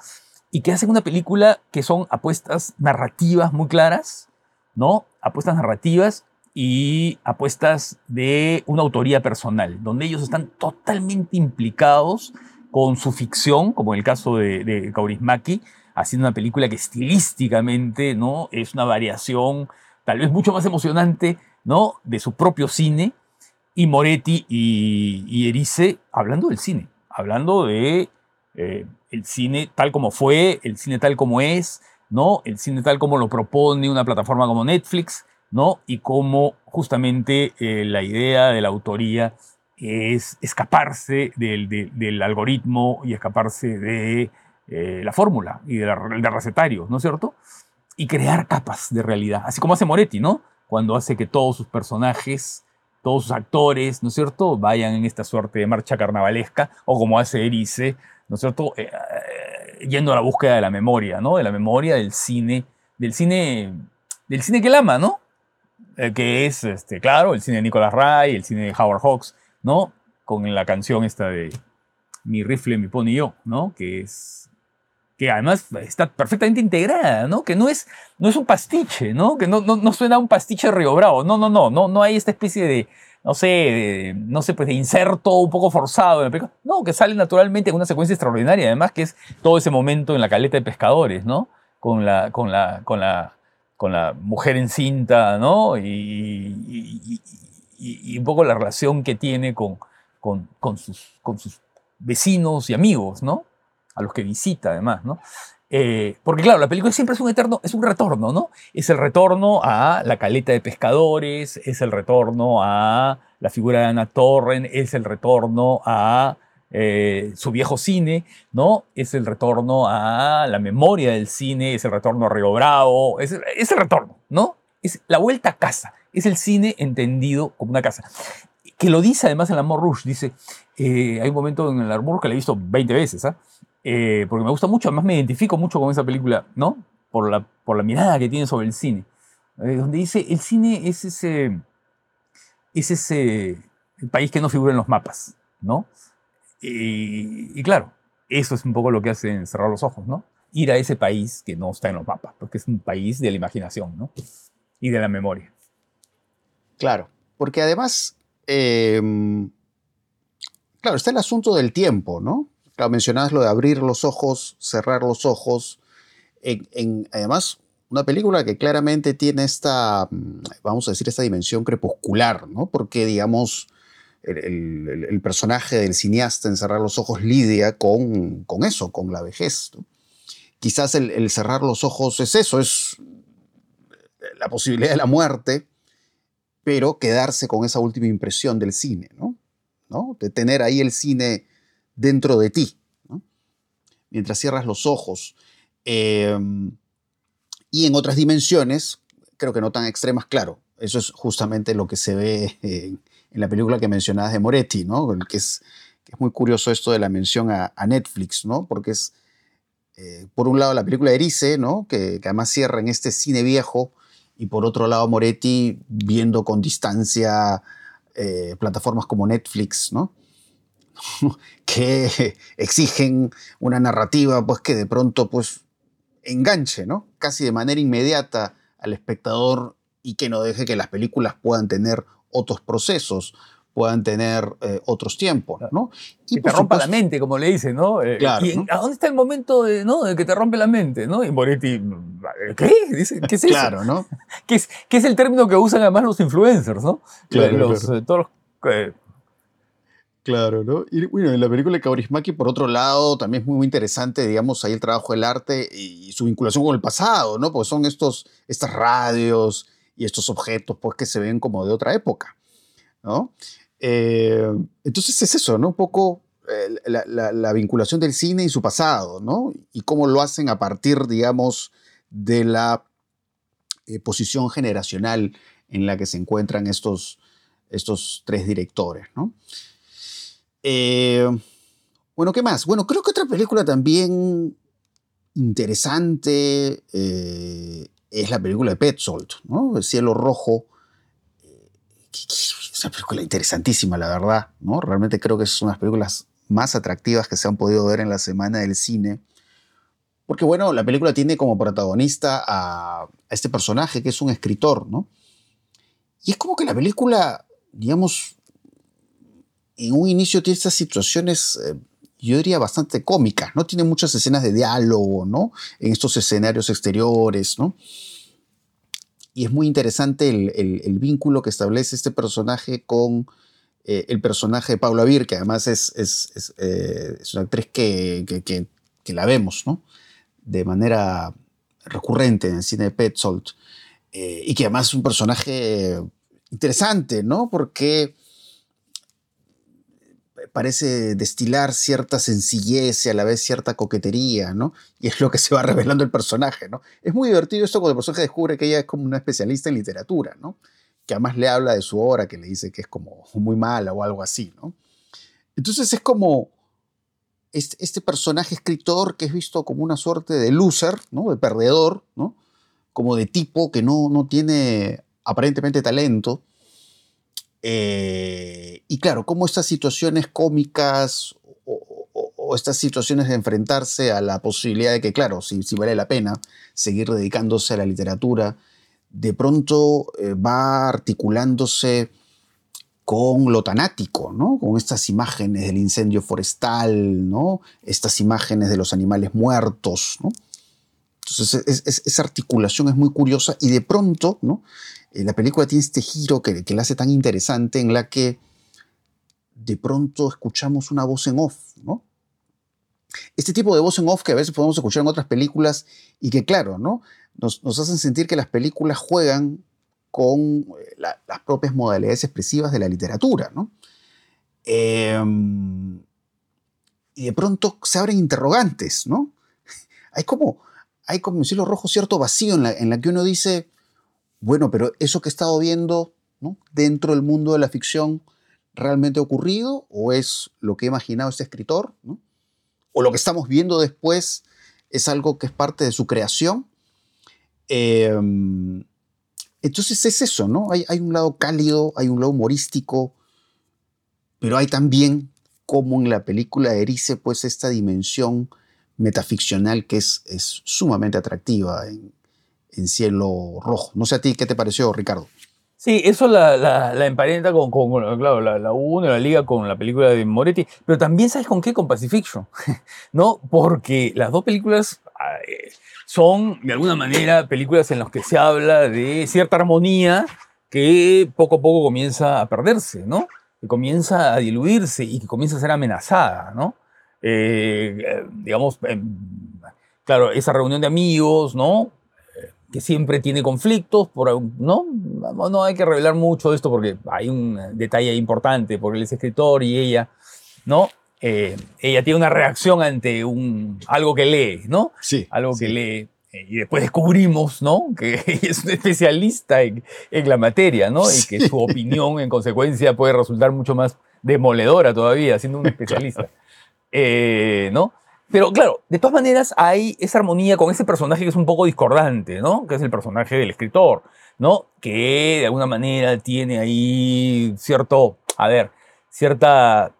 y que hacen una película que son apuestas narrativas muy claras, ¿no? Apuestas narrativas y apuestas de una autoría personal, donde ellos están totalmente implicados con su ficción, como en el caso de, de Kaurismäki, haciendo una película que estilísticamente ¿no? es una variación tal vez mucho más emocionante ¿no? de su propio cine, y Moretti y, y Erice hablando del cine, hablando de eh, el cine tal como fue, el cine tal como es, ¿no? el cine tal como lo propone una plataforma como Netflix, ¿no? y cómo justamente eh, la idea de la autoría es escaparse del, de- del algoritmo y escaparse de eh, la fórmula y de del recetario, ¿no es cierto? Y crear capas de realidad, así como hace Moretti, ¿no? Cuando hace que todos sus personajes, todos sus actores, ¿no es cierto?, vayan en esta suerte de marcha carnavalesca, o como hace Erice, ¿no es cierto?, eh, yendo a la búsqueda de la memoria, ¿no? De la memoria del cine, del cine, del cine que él ama, ¿no? Eh, que es, este, claro, el cine de Nicolas Ray, el cine de Howard Hawks, ¿no? Con la canción esta de Mi rifle, mi pony yo, ¿no? Que es que además está perfectamente integrada, ¿no? Que no es, no es un pastiche, ¿no? Que no, no, no suena a un pastiche Río Bravo. No, no, no, no, no hay esta especie de, no sé, no sé, pues de inserto un poco forzado en la película. No, que sale naturalmente en una secuencia extraordinaria, además que es todo ese momento en la caleta de pescadores, ¿no? Con la, con la, con la mujer encinta, ¿no? Y, un poco la relación que tiene con, con, con sus, con sus vecinos y amigos, ¿no? A los que visita, además, ¿no? Eh, porque claro, la película siempre es un eterno, es un retorno, ¿no? Es el retorno a la caleta de pescadores, es el retorno a la figura de Ana Torren, es el retorno a eh, su viejo cine, ¿no? Es el retorno a la memoria del cine, es el retorno a Río Bravo, es, el retorno, ¿no? Es la vuelta a casa, es el cine entendido como una casa. Que lo dice además en Amor Rouge, dice, eh, hay un momento en el Amor que la he visto 20 veces, ¿ah? Eh, porque me gusta mucho, además me identifico mucho con esa película, ¿no? Por la, por la mirada que tiene sobre el cine. donde dice, el cine es ese, es ese país que no figura en los mapas, ¿no? Y, claro, eso es un poco lo que hace cerrar los ojos, ¿no? Ir a ese país que no está en los mapas, porque es un país de la imaginación, ¿no? Y de la memoria. Claro, porque además, em, claro, está el asunto del tiempo, ¿no? Claro, mencionabas lo de abrir los ojos, cerrar los ojos. Además, una película que claramente tiene esta, mm, vamos a decir, esta dimensión crepuscular, ¿no? Porque, digamos, el, personaje del cineasta en cerrar los ojos lidia con, con eso, con la vejez. Quizás el, cerrar los ojos es eso, es la posibilidad de la muerte, pero quedarse con esa última impresión del cine, ¿no? De tener ahí el cine dentro de ti, mientras cierras los ojos. Em, y en otras dimensiones, creo que no tan extremas, claro, eso es justamente lo que se ve en, la película que mencionabas de Moretti, ¿no? Que es, muy curioso esto de la mención a, Netflix, ¿no? Porque es, eh, por un lado, la película Erice, ¿no? Que, que, además cierra en este cine viejo, y por otro lado, Moretti viendo con distancia eh, plataformas como Netflix, ¿no? (laughs) que exigen una narrativa pues que de pronto pues enganche, ¿no? Casi de manera inmediata al espectador y que no deje que las películas puedan tener otros procesos, puedan tener eh, otros tiempos, ¿no? Y que te rompa la mente, como le dicen, ¿no? Eh, claro, ¿y ¿A dónde está el momento de, ¿no? de que te rompe la mente, ¿no? Y Moretti, ¿qué? Dice, ¿qué es eso? Claro, ¿no? (laughs) ¿Qué es, es el término que usan además los influencers, ¿no? Claro, los, todos Claro, ¿no? Y bueno, en la película de Kaurismäki, por otro lado, también es muy, muy interesante, digamos, ahí el trabajo del arte y su vinculación con el pasado, ¿no? Porque son estos, estas radios y estos objetos, pues, que se ven como de otra época, ¿no? Eh, entonces es eso, ¿no? Un poco eh, la, vinculación del cine y su pasado, ¿no? Y cómo lo hacen a partir, digamos, de la eh, posición generacional en la que se encuentran estos, estos tres directores, ¿no? Bueno, ¿qué más? Bueno, creo que otra película también interesante es la película de Petzold, ¿no? El cielo rojo. Eh, es una película interesantísima, la verdad, ¿no? Realmente creo que es una de las películas más atractivas que se han podido ver en la semana del cine. Porque, bueno, la película tiene como protagonista a, este personaje que es un escritor, ¿no? Y es como que la película, digamos, en un inicio tiene estas situaciones, eh, yo diría, bastante cómicas, ¿no? Tiene muchas escenas de diálogo, ¿no? En estos escenarios exteriores, ¿no? Y es muy interesante el, vínculo que establece este personaje con eh, el personaje de Paula Vir, que además es, es, eh, una actriz que, que, la vemos, ¿no? De manera recurrente en el cine de Petzold. y que además es un personaje interesante, ¿no? Porque parece destilar cierta sencillez y a la vez cierta coquetería, ¿no? Y es lo que se va (laughs) revelando el personaje, ¿no? Es muy divertido esto cuando el personaje descubre que ella es como una especialista en literatura, ¿no? Que además le habla de su obra, que le dice que es como muy mala o algo así, ¿no? Entonces es como este, este personaje escritor que es visto como una suerte de loser, ¿no? De perdedor, ¿no? Como de tipo que no, no tiene aparentemente talento, eh, y claro, cómo estas situaciones cómicas o, estas situaciones de enfrentarse a la posibilidad de que, claro, si, vale la pena seguir dedicándose a la literatura, de pronto eh, va articulándose con lo tanático, ¿no? Con estas imágenes del incendio forestal, ¿no? Estas imágenes de los animales muertos, ¿no? Entonces esa articulación es muy curiosa y de pronto, ¿no? Eh, la película tiene este giro que, que la hace tan interesante en la que de pronto escuchamos una voz en off, ¿no? Este tipo de voz en off que a veces podemos escuchar en otras películas y que, claro, ¿no? Nos, hacen sentir que las películas juegan con eh, las propias modalidades expresivas de la literatura, ¿no? Em, y de pronto se abren interrogantes, ¿no? (laughs) Hay como, hay como en Cielo Rojo cierto vacío en la, en la que uno dice, bueno, pero eso que he estado viendo dentro del mundo de la ficción realmente ha ocurrido o es lo que ha imaginado este escritor, o lo que estamos viendo después es algo que es parte de su creación. Em, Entonces es eso, ¿no? Hay, un lado cálido, hay un lado humorístico, pero hay también, como en la película Erice, pues esta dimensión metaficcional que es, sumamente atractiva en Cielo Rojo. No sé a ti, ¿qué te pareció, Ricardo? Sí, eso la, la, la emparenta con, con, claro, la, la uno, la liga con la película de Moretti, pero también sabes con qué, con Pacifiction, (laughs) ¿no? Porque las dos películas son, de alguna manera, películas en las que se habla de cierta armonía que poco a poco comienza a perderse, ¿no? Que comienza a diluirse y que comienza a ser amenazada, ¿no? Eh digamos, eh, claro, esa reunión de amigos, ¿no? Que siempre tiene conflictos, por, ¿no? No hay que revelar mucho de esto porque hay un detalle importante, porque él es escritor y ella, ¿no? Eh, ella tiene una reacción ante un, algo que lee, ¿no? Sí. Algo sí. que lee. eh, Y después descubrimos, ¿no? Que (laughs) ella es un especialista en, en la materia, ¿no? Y que Sí. su opinión, en consecuencia, puede resultar mucho más demoledora todavía, siendo un (laughs) especialista. Eh, ¿No? Pero claro, de todas maneras hay esa armonía con ese personaje que es un poco discordante, ¿no? Que es el personaje del escritor, ¿no? Que de alguna manera tiene ahí cierto, a ver, cierta,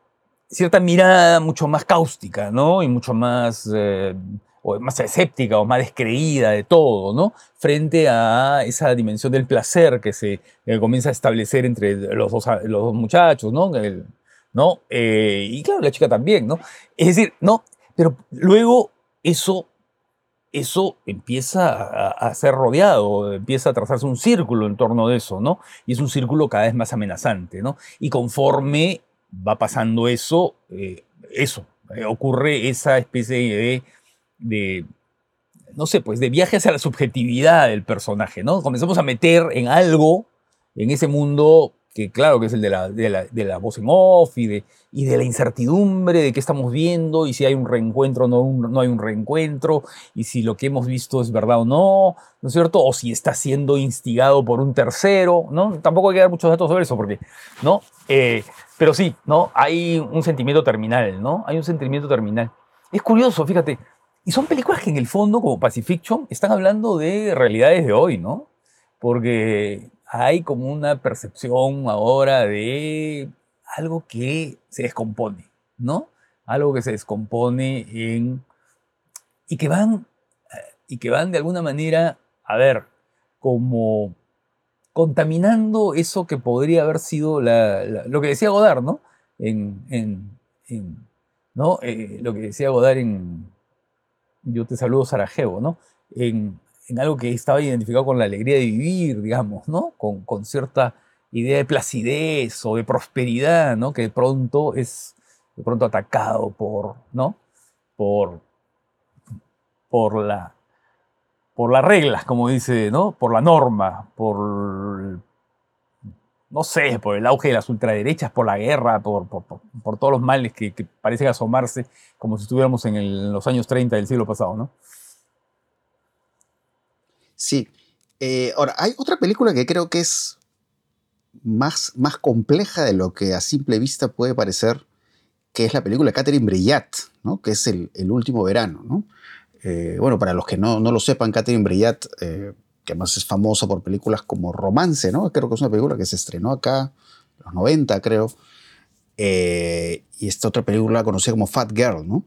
cierta mirada mucho más cáustica, ¿no? Y mucho más, eh, o más escéptica o más descreída de todo, ¿no? Frente a esa dimensión del placer que se comienza a establecer entre los dos, los dos muchachos, ¿no? El- ¿no? Eh, y claro, la chica también, ¿no? Es decir, ¿no? Pero luego eso, eso empieza a, ser rodeado, empieza a trazarse un círculo en torno de eso, ¿no? Y es un círculo cada vez más amenazante, ¿no? Y conforme va pasando eso, eh, eso, eh, ocurre esa especie de, de, no sé, pues de viaje hacia la subjetividad del personaje, ¿no? Comenzamos a meter en algo, en ese mundo que claro que es el de la, de la, de la voz en off y de, y de la incertidumbre de qué estamos viendo y si hay un reencuentro o no, no hay un reencuentro y si lo que hemos visto es verdad o no, ¿no es cierto? O si está siendo instigado por un tercero, ¿no? Tampoco hay que dar muchos datos sobre eso porque, ¿no? Eh, pero sí, ¿no? Hay un sentimiento terminal, ¿no? Hay un sentimiento terminal. Es curioso, fíjate. Y son películas que en el fondo, como Pacifiction, están hablando de realidades de hoy, ¿no? Porque hay como una percepción ahora de algo que se descompone, ¿no? Algo que se descompone en... y que van, y que van de alguna manera, a ver, como contaminando eso que podría haber sido la- lo que decía Godard, ¿no? En- en- ¿no? Eh, lo que decía Godard en Yo te saludo Sarajevo, ¿no? En, en algo que estaba identificado con la alegría de vivir, digamos, ¿no? Con, con cierta idea de placidez o de prosperidad, ¿no? Que de pronto es de pronto atacado por, ¿no? Por, por la por las reglas, como dice, ¿no? Por la norma, por no sé, por el auge de las ultraderechas, por la guerra, por, por, por- todos los males que, parecen asomarse como si estuviéramos en, en los años 30 del siglo pasado, ¿no? Sí. Eh, ahora, hay otra película que creo que es más, más compleja de lo que a simple vista puede parecer, que es la película Catherine Breillat, ¿no? que es el, el último verano. ¿no? Eh, bueno, para los que no, no lo sepan, Catherine Breillat, eh, que además es famosa por películas como Romance, ¿no? creo que es una película que se estrenó acá en los 90, creo. Y esta otra película conocida como Fat Girl, ¿no?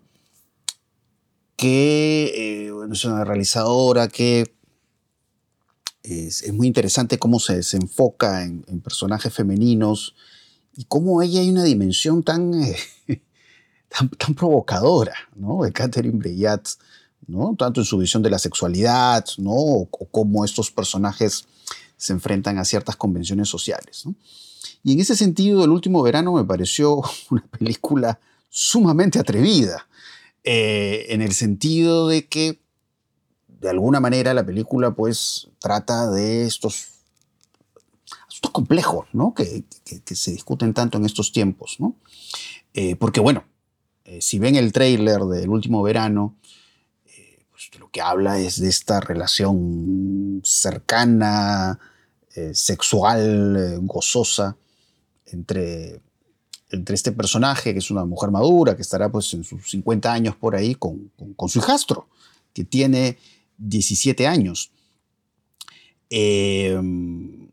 que es una realizadora que es, es muy interesante cómo se desenfoca en, en personajes femeninos y cómo ella hay una dimensión tan, eh, (laughs) tan, tan provocadora, ¿no? De Catherine Breillat, ¿no? Tanto en su visión de la sexualidad, ¿no? O, o cómo estos personajes se enfrentan a ciertas convenciones sociales, ¿no? Y en ese sentido, El último verano me pareció (laughs) una película sumamente atrevida, eh, en el sentido de que de alguna manera la película pues trata de estos asuntos complejos, ¿no? Que, se discuten tanto en estos tiempos, ¿no? Eh, porque bueno, eh, si ven el tráiler del último verano, eh, pues lo que habla es de esta relación cercana, sexual, gozosa entre, entre este personaje, que es una mujer madura, que estará pues en sus 50 años por ahí, con- con su hijastro, que tiene 17 años. Em,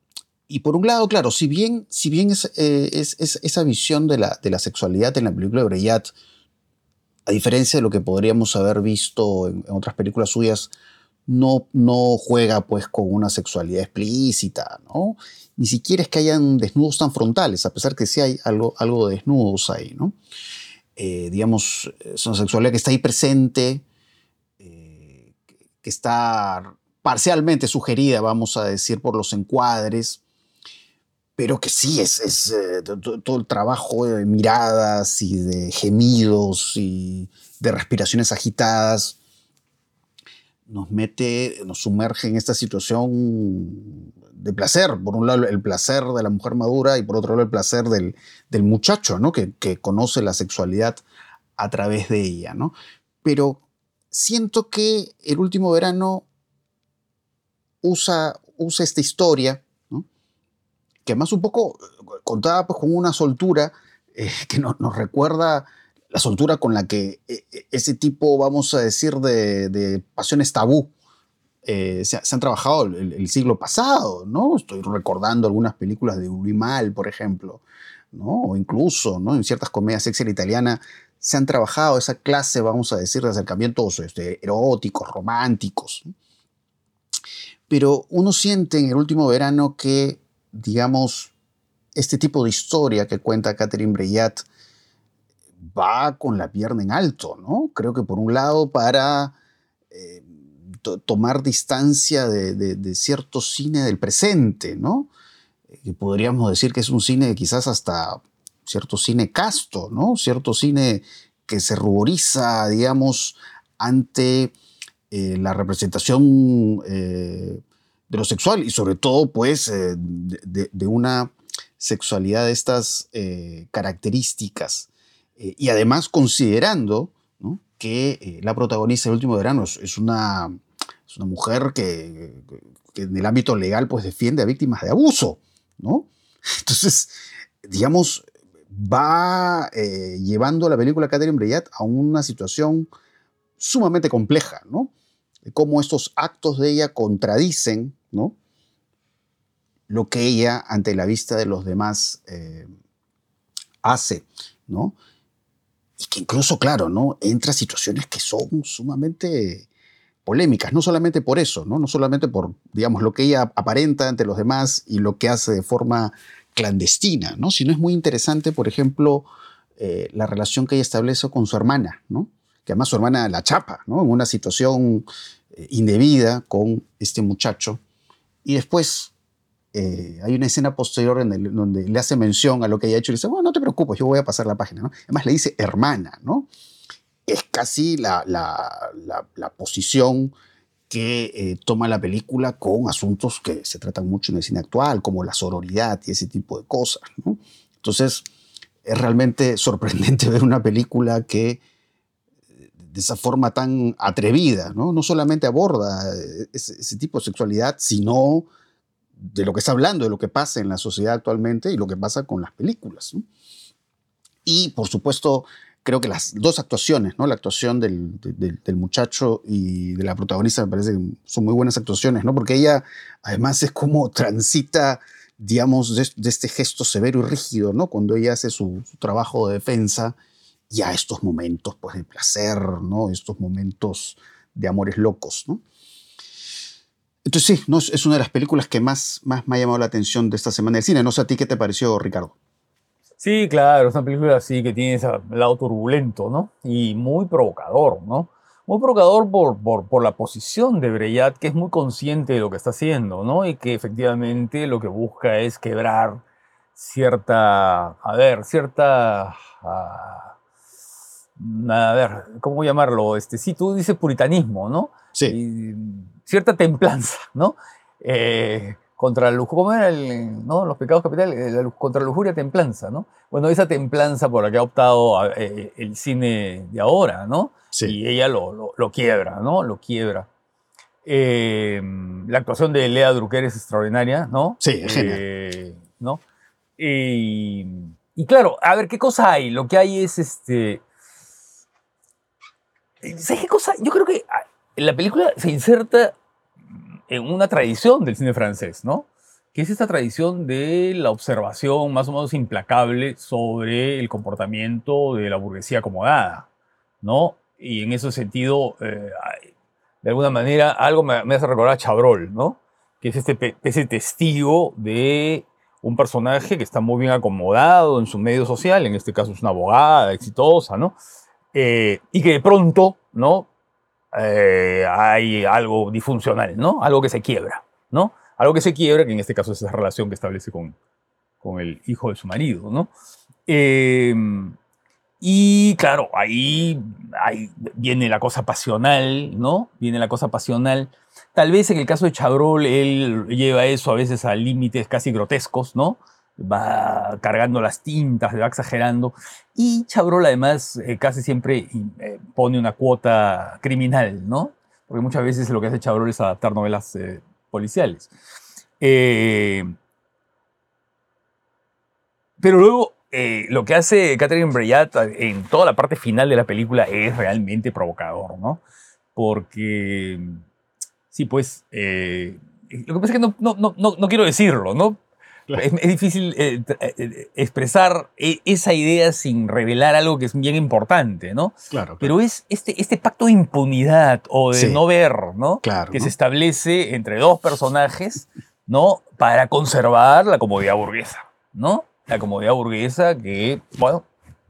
y por un lado, claro, si bien, si bien es, eh, esa visión de la, de la, sexualidad en la película de Breyat, a diferencia de lo que podríamos haber visto en, otras películas suyas, no, no juega pues con una sexualidad explícita, ¿no? Ni siquiera es que hayan desnudos tan frontales, a pesar que sí hay algo, algo de desnudos ahí, ¿no? Eh, digamos, es una sexualidad que está ahí presente, eh, que está parcialmente sugerida, vamos a decir, por los encuadres, pero que sí es, eh, todo el trabajo de miradas y de gemidos y de respiraciones agitadas nos mete, nos sumerge en esta situación de placer. Por un lado, el placer de la mujer madura y por otro lado, el placer del, muchacho, ¿no? Que, conoce la sexualidad a través de ella, ¿no? Pero siento que el último verano usa, usa esta historia que además un poco contada pues, con una soltura eh, (laughs) que nos recuerda la soltura con la que eh, eh, ese tipo, vamos a decir, de, pasiones tabú se, han trabajado el, siglo pasado, ¿no? Estoy recordando algunas películas de Mal, por ejemplo, ¿no? O incluso, ¿no? En ciertas comedias sexy italiana se han trabajado esa clase, vamos a decir, de acercamientos este, eróticos, románticos. Pero uno siente en el último verano que digamos, este tipo de historia que cuenta Catherine Breillat va con la pierna en alto, ¿no? Creo que por un lado para eh, tomar distancia de, cierto cine del presente, ¿no? Que podríamos decir que es un cine quizás hasta cierto cine casto, ¿no? Cierto cine que se ruboriza, digamos, ante eh, la representación eh, de lo sexual y sobre todo pues eh, de, una sexualidad de estas eh, características eh, y además considerando que la protagonista del último verano es, una, es una mujer que, en el ámbito legal pues defiende a víctimas de abuso, ¿no? (laughs) Entonces, digamos, va llevando la película Catherine Breillat a una situación sumamente compleja, ¿no? cómo estos actos de ella contradicen ¿no? lo que ella, ante la vista de los demás, eh, hace. ¿no? Y que incluso, claro, ¿no? entra a situaciones que son sumamente polémicas, no solamente por eso, ¿no? no solamente por, digamos, lo que ella aparenta ante los demás y lo que hace de forma clandestina, ¿no? sino es muy interesante, por ejemplo, eh, la relación que ella establece con su hermana, ¿no? que además su hermana la chapa, ¿no? en una situación eh, indebida con este muchacho. Y después eh, hay una escena posterior en donde le hace mención a lo que ella ha hecho y le dice, bueno, no te preocupes, yo voy a pasar la página. ¿no? Además le dice hermana, ¿no? Es casi la, la, la, posición que eh, toma la película con asuntos que se tratan mucho en el cine actual, como la sororidad y ese tipo de cosas. Entonces, es realmente (laughs) sorprendente ver una película que de esa forma tan atrevida, ¿no? No solamente aborda eh, ese, tipo de sexualidad, sino de lo que está hablando, de lo que pasa en la sociedad actualmente y lo que pasa con las películas. Y, por supuesto, creo que las dos actuaciones, ¿no? La actuación del, muchacho y de la protagonista me parece que son muy buenas actuaciones, ¿no? Porque ella, además, es como transita, digamos, de, este gesto severo y rígido, ¿no? Cuando ella hace su, trabajo de defensa ya estos momentos pues, de placer, ¿no? estos momentos de amores locos. ¿no? Entonces sí, ¿no? es una de las películas que más, más me ha llamado la atención de esta semana del cine. No sé a ti qué te pareció, Ricardo. Sí, claro, es una película así que tiene ese lado turbulento, ¿no? Y muy provocador, ¿no? Muy provocador por, por, por, la posición de Breyat, que es muy consciente de lo que está haciendo, ¿no? Y que efectivamente lo que busca es quebrar cierta, a ver, cierta... Ah, a ver, ¿cómo llamarlo? Este, sí, tú dices puritanismo, ¿no? Sí. cierta templanza, ¿no? Eh, contra la ¿cómo era el, ¿no? los pecados capitales? La, contra la lujuria, templanza, ¿no? Bueno, esa templanza por la que ha optado eh, el cine de ahora, ¿no? Sí. Y ella lo, lo, quiebra, ¿no? Lo quiebra. Eh, la actuación de Lea Drucker es extraordinaria, ¿no? Sí, genial. ¿no? Y, y, claro, a ver, ¿qué cosa hay? Lo que hay es este ¿Sabes qué cosa? Yo creo que ah, en la película se inserta en una tradición del cine francés, ¿no? Que es esta tradición de la observación más o menos implacable sobre el comportamiento de la burguesía acomodada, ¿no? Y en ese sentido, eh, de alguna manera, algo me, hace recordar a Chabrol, ¿no? Que es este, ese testigo de un personaje que está muy bien acomodado en su medio social, en este caso es una abogada exitosa, ¿no? Eh, y que de pronto, ¿no? Eh, hay algo disfuncional, ¿no? Algo que se quiebra, ¿no? Algo que se quiebra, que en este caso es esa relación que establece con, con el hijo de su marido, ¿no? Em, y claro, ahí, ahí, viene la cosa pasional, ¿no? Viene la cosa pasional. Tal vez en el caso de Chabrol, él lleva eso a veces a límites casi grotescos, ¿no? Va cargando las tintas, va exagerando. Y Chabrol además eh, casi siempre eh, pone una cuota criminal, ¿no? Porque muchas veces lo que hace Chabrol es adaptar novelas eh, policiales. pero luego lo que hace Catherine Breillat en toda la parte final de la película es realmente provocador, ¿no? Porque, sí, pues, lo que pasa es que no, no, no, no quiero decirlo, ¿no? Es, difícil eh, eh, eh, expresar e, esa idea sin revelar algo que es bien importante, ¿no? Claro. Pero es este, este pacto de impunidad o de no ver, ¿no? Claro. Que se establece entre dos personajes, ¿no? Para conservar la comodidad burguesa, ¿no? La comodidad burguesa que, bueno,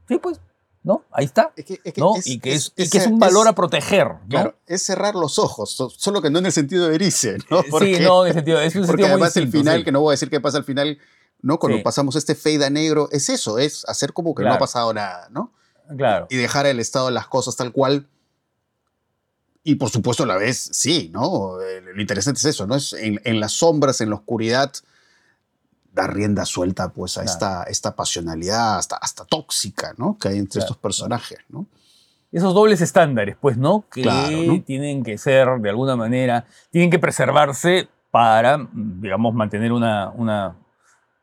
sí, pues ¿no? Ahí está. ¿no? y que es, que es un valor a proteger. Claro, es cerrar los ojos, solo que no en el sentido de herirse, ¿no? sí, no, en el sentido, es un porque sentido además el final, que no voy a decir qué pasa al final, ¿no? Cuando pasamos este fade a negro, es eso, es hacer como que no ha pasado nada, ¿no? Claro. Y dejar el estado de las cosas tal cual. Y por supuesto a la vez, sí, ¿no? Lo interesante es eso, ¿no? Es en, en las sombras, en la oscuridad, da rienda suelta pues a esta, esta pasionalidad hasta, hasta tóxica, ¿no? Que hay entre estos personajes, ¿no? Esos dobles estándares, pues, ¿no? Que tienen que ser, de alguna manera, tienen que preservarse para, digamos, mantener una, una,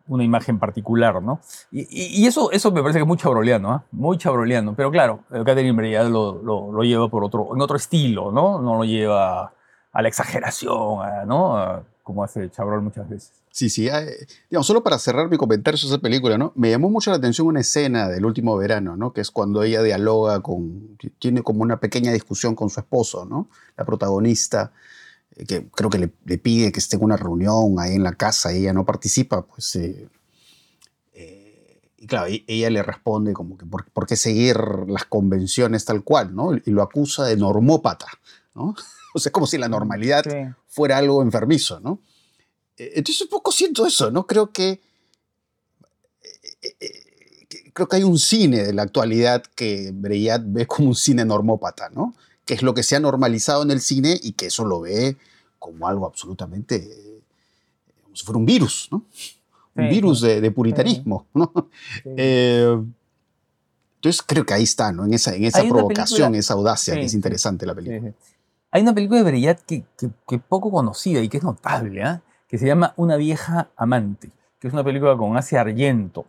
una imagen particular, ¿no? Y, eso, eso me parece que es muy chabroleano, ¿eh? Muy chabroleano. Pero claro, Catherine Breillat lo, lo, lo, lleva por otro, en otro estilo, ¿no? No lo lleva a la exageración, ¿no? como hace Chabrol muchas veces. Sí, sí. digamos, solo para cerrar mi comentario sobre esa película, ¿no? Me llamó mucho la atención una escena del último verano, ¿no? Que es cuando ella dialoga con. Tiene como una pequeña discusión con su esposo, ¿no? La protagonista, eh, que creo que le, pide que esté en una reunión ahí en la casa y ella no participa, pues. Eh, eh, y claro, e, ella le responde como que por, qué seguir las convenciones tal cual, ¿no? Y lo acusa de normópata, ¿no? (laughs) O sea, como si la normalidad fuera algo enfermizo, ¿no? Eh, entonces un poco siento eso, ¿no? Creo que, eh, eh, creo que hay un cine de la actualidad que Breillat ve como un cine normópata, ¿no? Que es lo que se ha normalizado en el cine y que eso lo ve como algo absolutamente, como si fuera un virus, ¿no? Un virus de, puritanismo, ¿no? entonces creo que ahí está, ¿no? En esa, en esa provocación, esa audacia, que es interesante la película. Hay una película de Breillat que, que, poco conocida y que es notable, ¿eh? Que se llama Una vieja amante, que es una película con Asia Argento,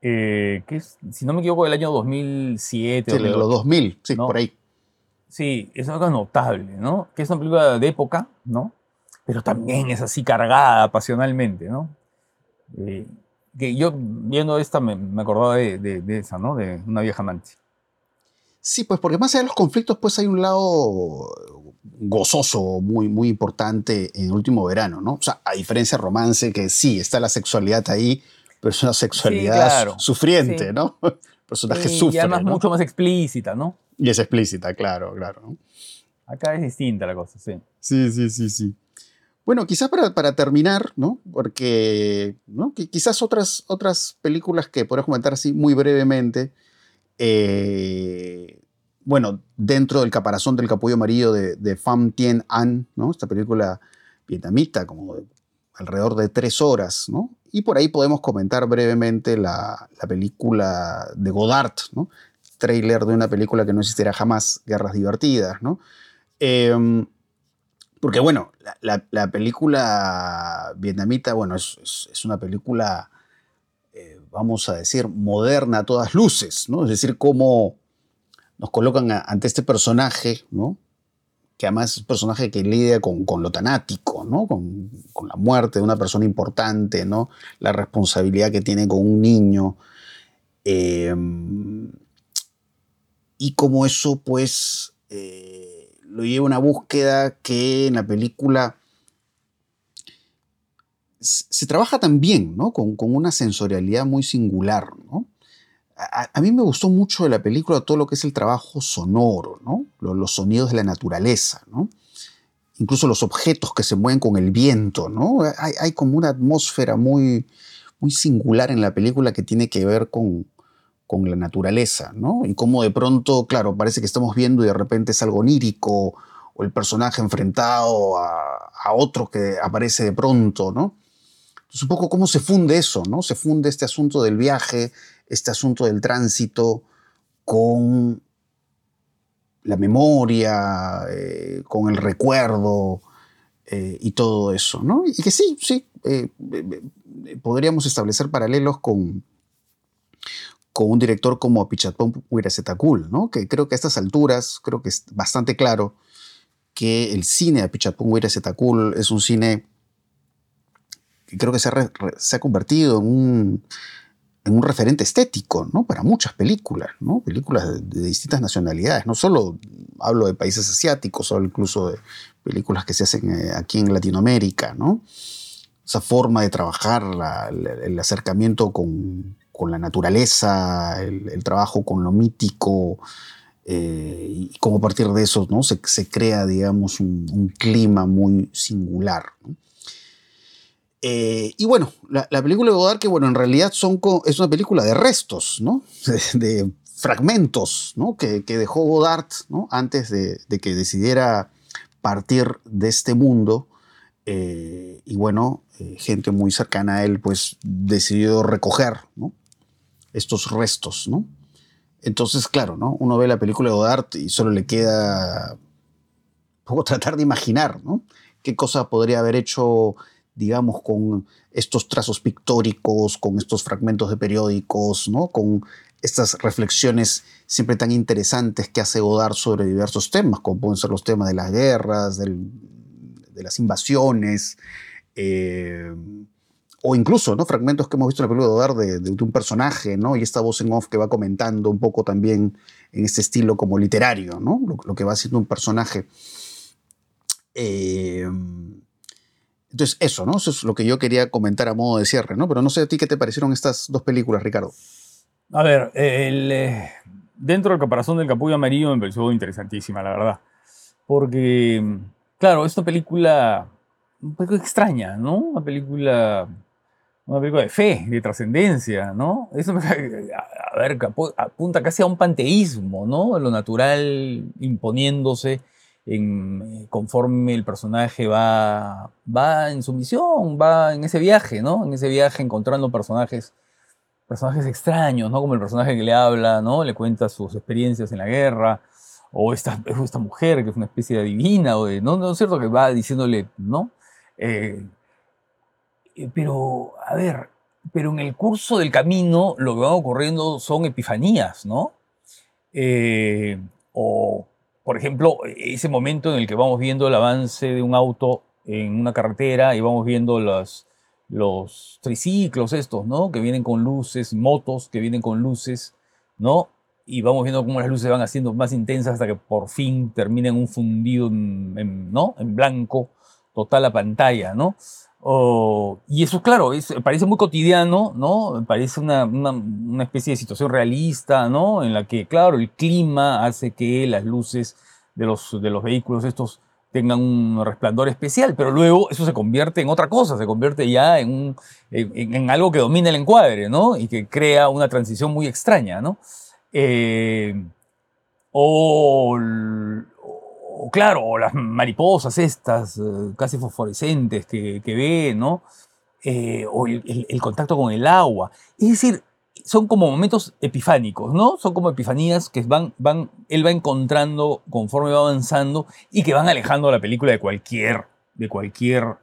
eh, que es, si no me equivoco, del año 2007. Sí, de los 2000, sí, por ahí. Sí, es una cosa notable, ¿no? Que es una película de época, ¿no? Pero también es así cargada pasionalmente, ¿no? Eh, que yo viendo esta me, acordaba de, de, esa, ¿no? De una vieja amante. Sí, pues porque más allá de los conflictos, pues hay un lado gozoso, muy, muy importante en el último verano, ¿no? O sea, a diferencia de romance, que sí, está la sexualidad ahí, pero es una sexualidad sufriente, ¿no? El personaje sufre. Y además mucho más explícita, ¿no? Y es explícita, claro, claro. Acá es distinta la cosa, sí. Sí, sí, sí, sí. Bueno, quizás para, para terminar, ¿no? Porque ¿no? quizás otras, otras películas que podemos comentar así muy brevemente. Eh, bueno, dentro del caparazón del capullo amarillo de, de Pham Tien An, ¿no? esta película vietnamita, como alrededor de tres horas, ¿no? Y por ahí podemos comentar brevemente la, película de Godard, ¿no? Trailer de una película que no existirá jamás, Guerras Divertidas, ¿no? Em, porque bueno, la, película vietnamita, bueno, es, una película, eh, vamos a decir, moderna a todas luces, ¿no? Es decir, cómo nos colocan ante este personaje, ¿no? que además es un personaje que lidia con, lo tanático, ¿no? Con, la muerte de una persona importante, ¿no? La responsabilidad que tiene con un niño. Em, y como eso, pues, eh, lo lleva a una búsqueda que en la película se trabaja también, ¿no? Con, una sensorialidad muy singular, ¿no? A, mí me gustó mucho de la película todo lo que es el trabajo sonoro, ¿no? Los, sonidos de la naturaleza, ¿no? Incluso los objetos que se mueven con el viento, ¿no? Hay, como una atmósfera muy, muy singular en la película que tiene que ver con, la naturaleza, ¿no? Y cómo de pronto, claro, parece que estamos viendo y de repente es algo onírico, o el personaje enfrentado a, a otro que aparece de pronto, ¿no? Entonces, un poco cómo se funde eso, ¿no? Se funde este asunto del viaje, este asunto del tránsito con la memoria, eh, con el recuerdo eh, y todo eso, ¿no? Y que sí, sí, eh, podríamos establecer paralelos con, con un director como Pichatpong Huiracetakul, ¿no? Que creo que a estas alturas, creo que es bastante claro que el cine de Pichatpong Huiracetakul es un cine creo que se ha, convertido en un, en un, referente estético, ¿no? Para muchas películas, ¿no? Películas de, distintas nacionalidades, no solo hablo de países asiáticos, o incluso de películas que se hacen eh, aquí en Latinoamérica, ¿no? Esa forma de trabajar, el acercamiento con, con la naturaleza, el, trabajo con lo mítico, eh, y cómo a partir de eso ¿no? se, se crea, digamos, un, clima muy singular. Eh, y bueno, la, película de Godard, que bueno, en realidad es una película de restos, ¿no? (laughs) de, fragmentos ¿no? que, dejó Godard ¿no? antes de, que decidiera partir de este mundo. Eh, y bueno, gente muy cercana a él pues decidió recoger estos restos, ¿no? Entonces, claro, ¿no? Uno ve la película de Godard y solo le queda poco tratar de imaginar, ¿no? Qué cosa podría haber hecho, digamos, con estos trazos pictóricos, con estos fragmentos de periódicos, ¿no? Con estas reflexiones siempre tan interesantes que hace Godard sobre diversos temas, como pueden ser los temas de las guerras, de las invasiones, eh, o incluso ¿no? fragmentos que hemos visto en la película de Godard de, un personaje, ¿no? y esta voz en off que va comentando un poco también en este estilo como literario, ¿no? lo, que va haciendo un personaje. Eh, entonces, eso, ¿no? Eso es lo que yo quería comentar a modo de cierre, ¿no? Pero no sé a ti qué te parecieron estas dos películas, Ricardo. A ver, eh, dentro del caparazón del capullo amarillo me pareció interesantísima, la verdad. Porque, claro, es una película un poco extraña, ¿no? Una película una película de fe, de trascendencia, ¿no? Eso, (laughs) a ver, apunta casi a un panteísmo, ¿no? Lo natural imponiéndose conforme el personaje va, va en su misión, va en ese viaje, ¿no? En ese viaje encontrando personajes, personajes extraños, ¿no? Como el personaje que le habla, ¿no? Le cuenta sus experiencias en la guerra, o esta, esta mujer que es una especie de divina, o ¿no? ¿No es cierto que va diciéndole, ¿no? Eh, eh, pero, a ver, pero en el curso del camino lo que va ocurriendo son epifanías, ¿no? Eh, o, por ejemplo, ese momento en el que vamos viendo el avance de un auto en una carretera y vamos viendo los, los triciclos estos, ¿no? Que vienen con luces, motos que vienen con luces, ¿no? Y vamos viendo cómo las luces van haciendo más intensas hasta que por fin terminan un fundido ¿no? en blanco total la pantalla, ¿no? Y eso, claro, parece muy cotidiano, ¿no? Parece una, especie de situación realista, ¿no? En la que, claro, el clima hace que las luces de los, de los vehículos estos tengan un resplandor especial, pero luego eso se convierte en otra cosa, se convierte ya en, en, algo que domina el encuadre, ¿no? Y que crea una transición muy extraña, ¿no? Eh, o, o claro, o las mariposas estas, eh, casi fosforescentes que, que ve, ¿no? Eh, o el, contacto con el agua. Es decir, son como momentos epifánicos, ¿no? Son como epifanías que van, van, él va encontrando conforme va avanzando y que van alejando la película de cualquier, de cualquier,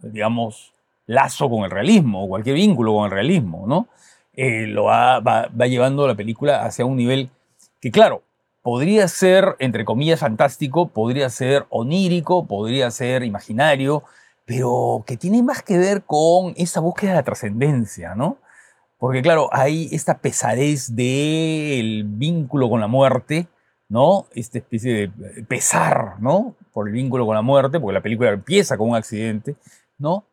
digamos, lazo con el realismo, o cualquier vínculo con el realismo, ¿no? Eh, lo va, va, va llevando la película hacia un nivel que, claro, podría ser, entre comillas, fantástico, podría ser onírico, podría ser imaginario, pero que tiene más que ver con esa búsqueda de la trascendencia, ¿no? Porque claro, hay esta pesadez del vínculo con la muerte, ¿no? Esta especie de pesar, ¿no? Por el vínculo con la muerte, porque la película empieza con un accidente, ¿no?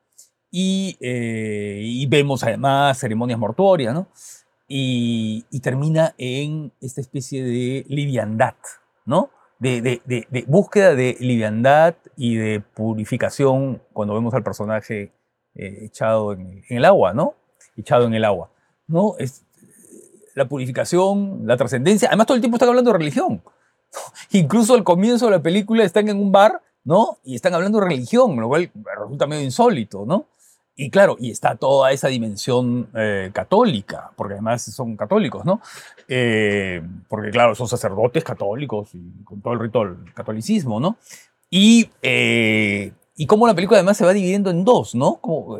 Y, eh, y vemos además ceremonias mortuorias, ¿no? Y, y, termina en esta especie de liviandad, ¿no? De, de, de, búsqueda de liviandad y de purificación cuando vemos al personaje eh, echado en, en el agua, ¿no? Echado en el agua. ¿no? Es la purificación, la trascendencia. Además, todo el tiempo están hablando de religión. Incluso al comienzo de la película están en un bar, ¿no? Y están hablando de religión, lo cual resulta medio insólito, ¿no? Y claro, y está toda esa dimensión eh, católica, porque además son católicos, ¿no? Eh, porque claro, son sacerdotes católicos y con todo el rito del catolicismo, ¿no? Y, eh, y cómo la película además se va dividiendo en dos, ¿no? Como,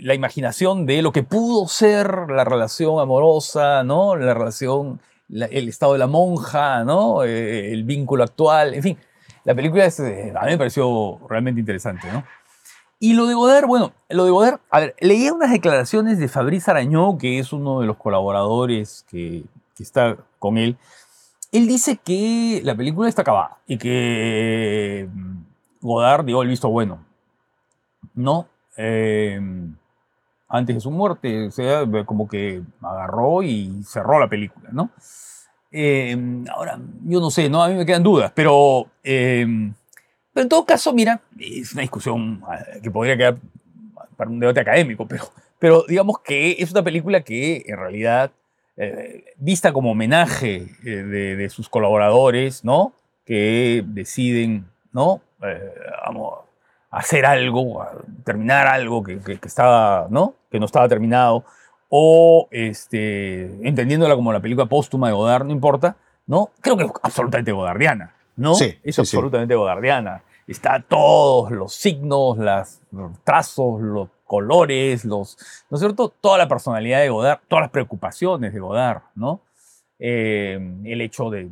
la imaginación de lo que pudo ser la relación amorosa, ¿no? La relación, el estado de la monja, ¿no? Eh, el vínculo actual, en fin. La película es, eh, a mí me pareció realmente interesante, ¿no? Y lo de Godard, bueno, lo de Godard, a ver, leía unas declaraciones de Fabrice Arañó, que es uno de los colaboradores que, que está con él. Él dice que la película está acabada y que mm, Godard dio el visto bueno, ¿no? Eh, antes de su muerte, o sea, como que agarró y cerró la película, ¿no? Em, ahora, yo no sé, ¿no? A mí me quedan dudas, pero, em, pero en todo caso, mira, es una discusión ah, que podría quedar para un debate académico, pero, pero digamos que es una película que en realidad, eh, vista como homenaje eh, de, sus colaboradores, ¿no? Que deciden, ¿no? Eh, hacer algo, terminar algo que, estaba, ¿no? que no estaba terminado, o este, entendiéndola como la película póstuma de Godard, no importa, ¿no? Creo que es absolutamente godardiana, ¿no? Sí, es absolutamente godardiana. Está todos los signos, las, los trazos, los colores, los, ¿no es cierto? Toda la personalidad de Godard, todas las preocupaciones de Godard, ¿no? Eh, el hecho de,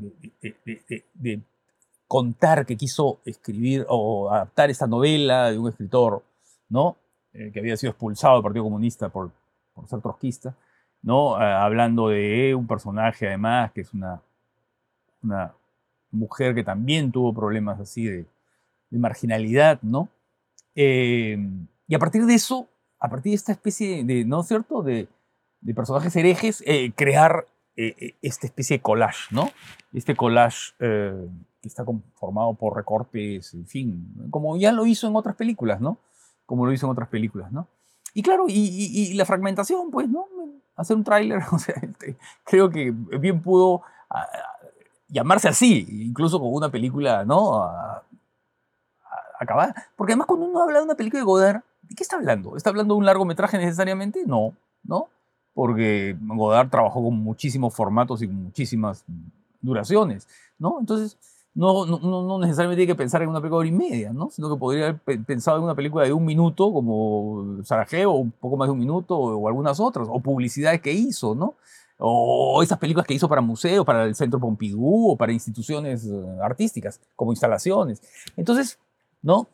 de contar que quiso escribir o adaptar esta novela de un escritor, ¿no? Eh, que había sido expulsado del Partido Comunista por, por ser trotskista, ¿no? Eh, hablando de un personaje además que es una, una mujer que también tuvo problemas así de, de marginalidad, ¿no? Eh, y a partir de eso, a partir de esta especie de, ¿no es cierto?, de, de personajes herejes, crear esta especie de collage, ¿no? Este collage que está conformado por recortes, en fin, como ya lo hizo en otras películas, ¿no? Como lo hizo en otras películas, ¿no? Y claro, y, la fragmentación, pues, ¿no? Hacer un tráiler, (laughs) o sea, este, creo que bien pudo llamarse así, incluso con una película, ¿no? acabada. Porque además cuando uno habla de una película de Godard, ¿de qué está hablando? ¿Está hablando de un largometraje necesariamente? No, ¿no? Porque Godard trabajó con muchísimos formatos y con muchísimas duraciones, ¿no? Entonces, no, no, no, necesariamente tiene que pensar en una película de hora y media, ¿no? sino que podría haber pensado en una película de un minuto, como Sarajevo, un poco más de un minuto, o, algunas otras, o publicidades que hizo, ¿no? O esas películas que hizo para museos, para el Centro Pompidou, o para instituciones eh, artísticas, como instalaciones. Entonces, ¿no?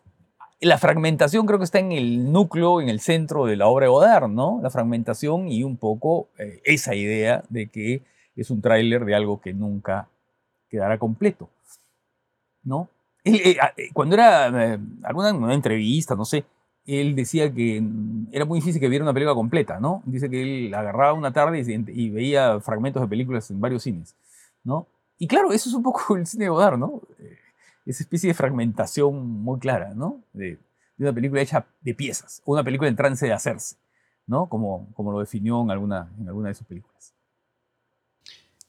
La fragmentación creo que está en el núcleo, en el centro de la obra de Godard, ¿no? La fragmentación y un poco eh, esa idea de que es un tráiler de algo que nunca quedará completo. ¿no? Eh, cuando era alguna entrevista, no sé, él decía que era muy difícil que viera una película completa, ¿no? Dice que él agarraba una tarde y, veía fragmentos de películas en varios cines, ¿no? Y claro, eso es un poco (laughs) el cine de Godard, ¿no? esa especie de fragmentación muy clara, ¿no? De, una película hecha de piezas, una película en trance de hacerse, ¿no? Como, como lo definió en alguna, en alguna de sus películas.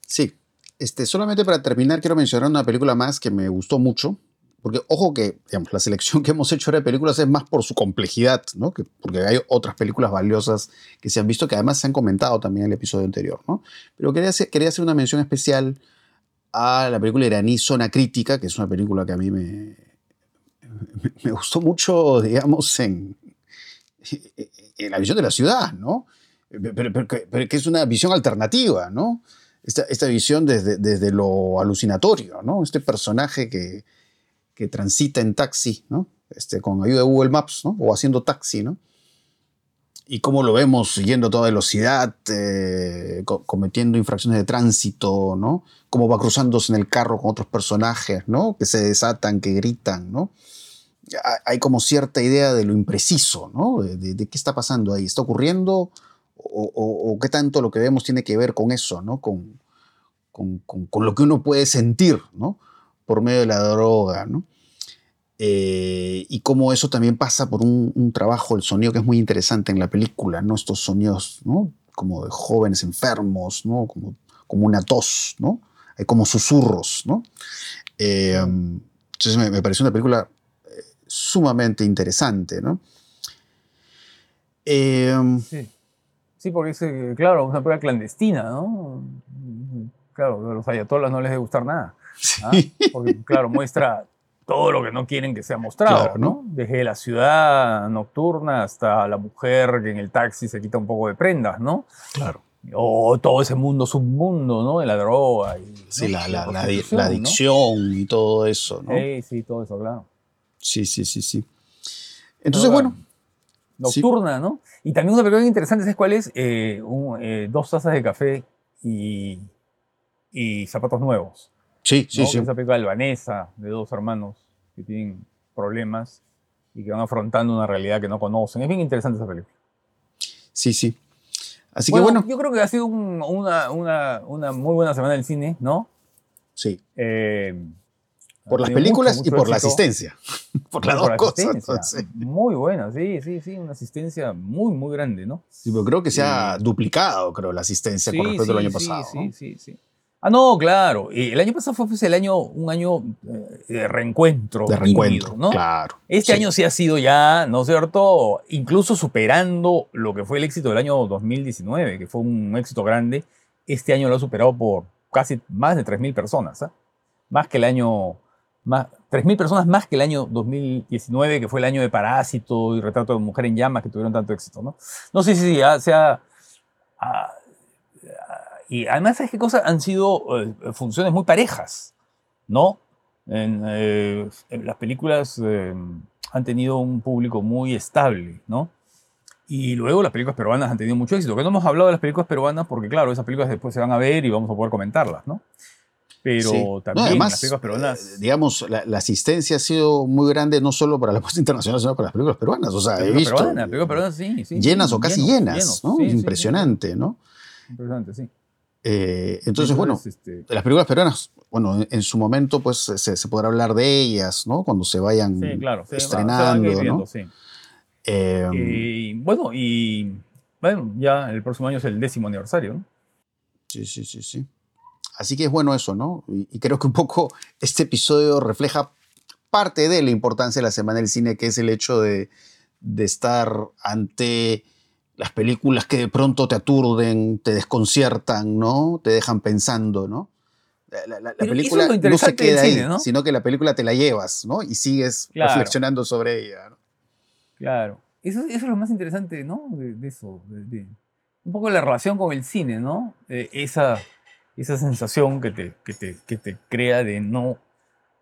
Sí, este, solamente para terminar, quiero mencionar una película más que me gustó mucho. Porque, ojo que, digamos, la selección que hemos hecho de películas es más por su complejidad, ¿no? Que, porque hay otras películas valiosas que se han visto que además se han comentado también en el episodio anterior, ¿no? Pero quería hacer, quería hacer una mención especial a la película iraní Zona Crítica, que es una película que a mí me, me, gustó mucho, digamos, en, en la visión de la ciudad, ¿no? Pero, pero, que es una visión alternativa, ¿no? esta, esta visión desde, desde, lo alucinatorio, ¿no? Este personaje que, que transita en taxi, ¿no? Este, con ayuda de Google Maps, ¿no? O haciendo taxi, ¿no? Y cómo lo vemos yendo a toda velocidad, eh, co cometiendo infracciones de tránsito, ¿no? Cómo va cruzándose en el carro con otros personajes, ¿no? Que se desatan, que gritan, ¿no? Hay como cierta idea de lo impreciso, ¿no? De, qué está pasando ahí. ¿Está ocurriendo? O, o, o, qué tanto lo que vemos tiene que ver con eso, ¿no? Con, con, con, con lo que uno puede sentir, ¿no? Por medio de la droga, ¿no? Eh, y cómo eso también pasa por un, trabajo del sonido que es muy interesante en la película, ¿no? Estos sonidos, ¿no? Como de jóvenes enfermos, ¿no? Como, una tos, ¿no? Hay como susurros, ¿no? Eh, entonces me, me, pareció una película eh, sumamente interesante, ¿no? sí. sí, porque es, claro, una película clandestina, ¿no? Claro, a los ayatolas no les debe gustar nada. ¿Ah? Porque, claro, muestra todo lo que no quieren que sea mostrado, claro, ¿no? Desde la ciudad nocturna hasta la mujer que en el taxi se quita un poco de prendas, ¿no? Claro. O todo ese mundo submundo, ¿no? De la droga. Y, sí, ¿no? la, la, la, la, adicción ¿no? y todo eso, ¿no? Sí, sí, todo eso, claro. Sí, sí, sí, sí. Entonces, bueno. Nocturna, sí. ¿no? Y también una película interesante, ¿sabes cuál es? Eh, un, eh, dos tazas de café y, y zapatos nuevos. Sí, sí, ¿no? sí. Esa película albanesa de dos hermanos que tienen problemas y que van afrontando una realidad que no conocen. Es bien interesante esa película. Sí, sí. Así bueno, que bueno. Yo creo que ha sido un, una, una, una, muy buena semana del cine, ¿no? Sí. Eh, por las películas mucho, mucho y por éxito. la asistencia. (laughs) por las dos cosas. Sí. Muy buena, sí, sí, sí. Una asistencia muy, muy grande, ¿no? Sí, pero creo que se ha duplicado, creo, la asistencia sí, con respecto al año pasado. Sí, ¿no? sí, sí. Ah, no, claro. El año pasado fue pues, el año, un año de reencuentro. De reencuentro, ¿no? Claro. Este sí. año sí ha sido ya, ¿no es cierto? Incluso superando lo que fue el éxito del año 2019, que fue un éxito grande. Este año lo ha superado por casi más de 3.000 personas. ¿eh? Más que el año. Más, 3.000 personas más que el año 2019, que fue el año de Parásito y Retrato de Mujer en Llamas, que tuvieron tanto éxito, ¿no? No sé si ya se ha. Ah, y además, ¿sabes qué cosa? Han sido eh, funciones muy parejas, ¿no? En, eh, en las películas eh, han tenido un público muy estable, ¿no? Y luego las películas peruanas han tenido mucho éxito. Que no hemos hablado de las películas peruanas porque, claro, esas películas después se van a ver y vamos a poder comentarlas, ¿no? Pero sí. también no, además, las películas peruanas. Eh, digamos, la, la, asistencia ha sido muy grande no solo para la puesta internacional, sino para las películas peruanas. O sea, he visto. Peruana, películas peruanas, sí, sí, llenas o casi llenas, llenos, ¿no? Impresionante, ¿no? Impresionante, sí. Eh, entonces, bueno, este... las películas peruanas, bueno, en, en su momento, pues se, se, podrá hablar de ellas, ¿no? Cuando se vayan sí, claro, estrenando, se ¿no? Sí. Eh, y bueno, y bueno, ya el próximo año es el décimo aniversario, ¿no? Sí, sí, sí, sí. Así que es bueno eso, ¿no? Y, y creo que un poco este episodio refleja parte de la importancia de la Semana del Cine, que es el hecho de, de estar ante las películas que de pronto te aturden, te desconciertan, ¿no? Te dejan pensando, ¿no? La, la, la película no se queda ahí, cine, ¿no? sino que la película te la llevas, ¿no? Y sigues claro. reflexionando sobre ella. ¿no? Claro. Eso, eso, es lo más interesante, ¿no? De, de eso. De, de, un poco la relación con el cine, ¿no? Eh, esa, esa sensación que te, que, te, que te crea de no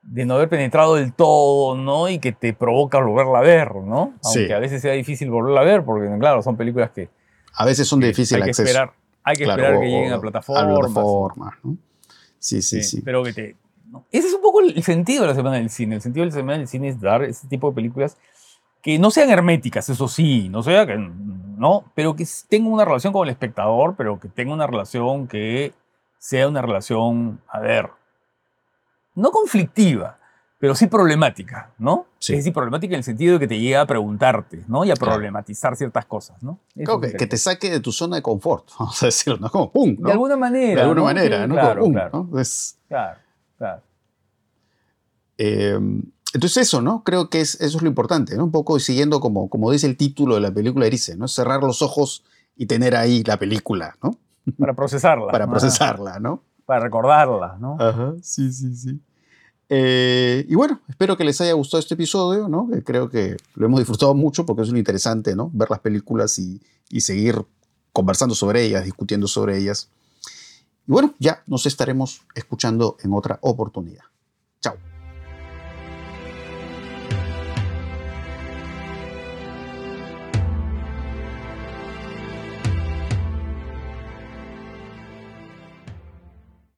de no haber penetrado del todo, ¿no? Y que te provoca volverla a ver, ¿no? Aunque sí. a veces sea difícil volverla a ver, porque, claro, son películas que... A veces son de difícil hay acceso. Que esperar, hay que claro, esperar que lleguen a plataformas. A plataformas, ¿no? Sí, sí, sí. sí. Pero que te... ¿no? Ese es un poco el sentido de la Semana del Cine. El sentido de la Semana del Cine es dar ese tipo de películas que no sean herméticas, eso sí, no sea que... No, pero que tengan una relación con el espectador, pero que tenga una relación que sea una relación, a ver, no conflictiva, pero sí problemática, ¿no? Sí. Es decir, problemática en el sentido de que te llega a preguntarte, ¿no? Y a problematizar ciertas cosas, ¿no? Claro, que, que, te saque de tu zona de confort, (laughs) vamos a decirlo, ¿no? Como pum, ¿no? De alguna manera. De alguna ¿no? manera, ¿no? Claro, Como, claro. ¿no? Es, claro, claro. Eh, entonces eso, ¿no? Creo que es, eso es lo importante, ¿no? Un poco siguiendo como, como dice el título de la película Erice, ¿no? Cerrar los ojos y tener ahí la película, ¿no? Para procesarla. (laughs) Para procesarla, ¿no? Para recordarla, ¿no? Ajá, sí, sí, sí. Eh, y bueno, espero que les haya gustado este episodio, ¿no? Creo que lo hemos disfrutado mucho porque es lo interesante, ¿no? Ver las películas y, y seguir conversando sobre ellas, discutiendo sobre ellas. Y bueno, ya nos estaremos escuchando en otra oportunidad. Chao.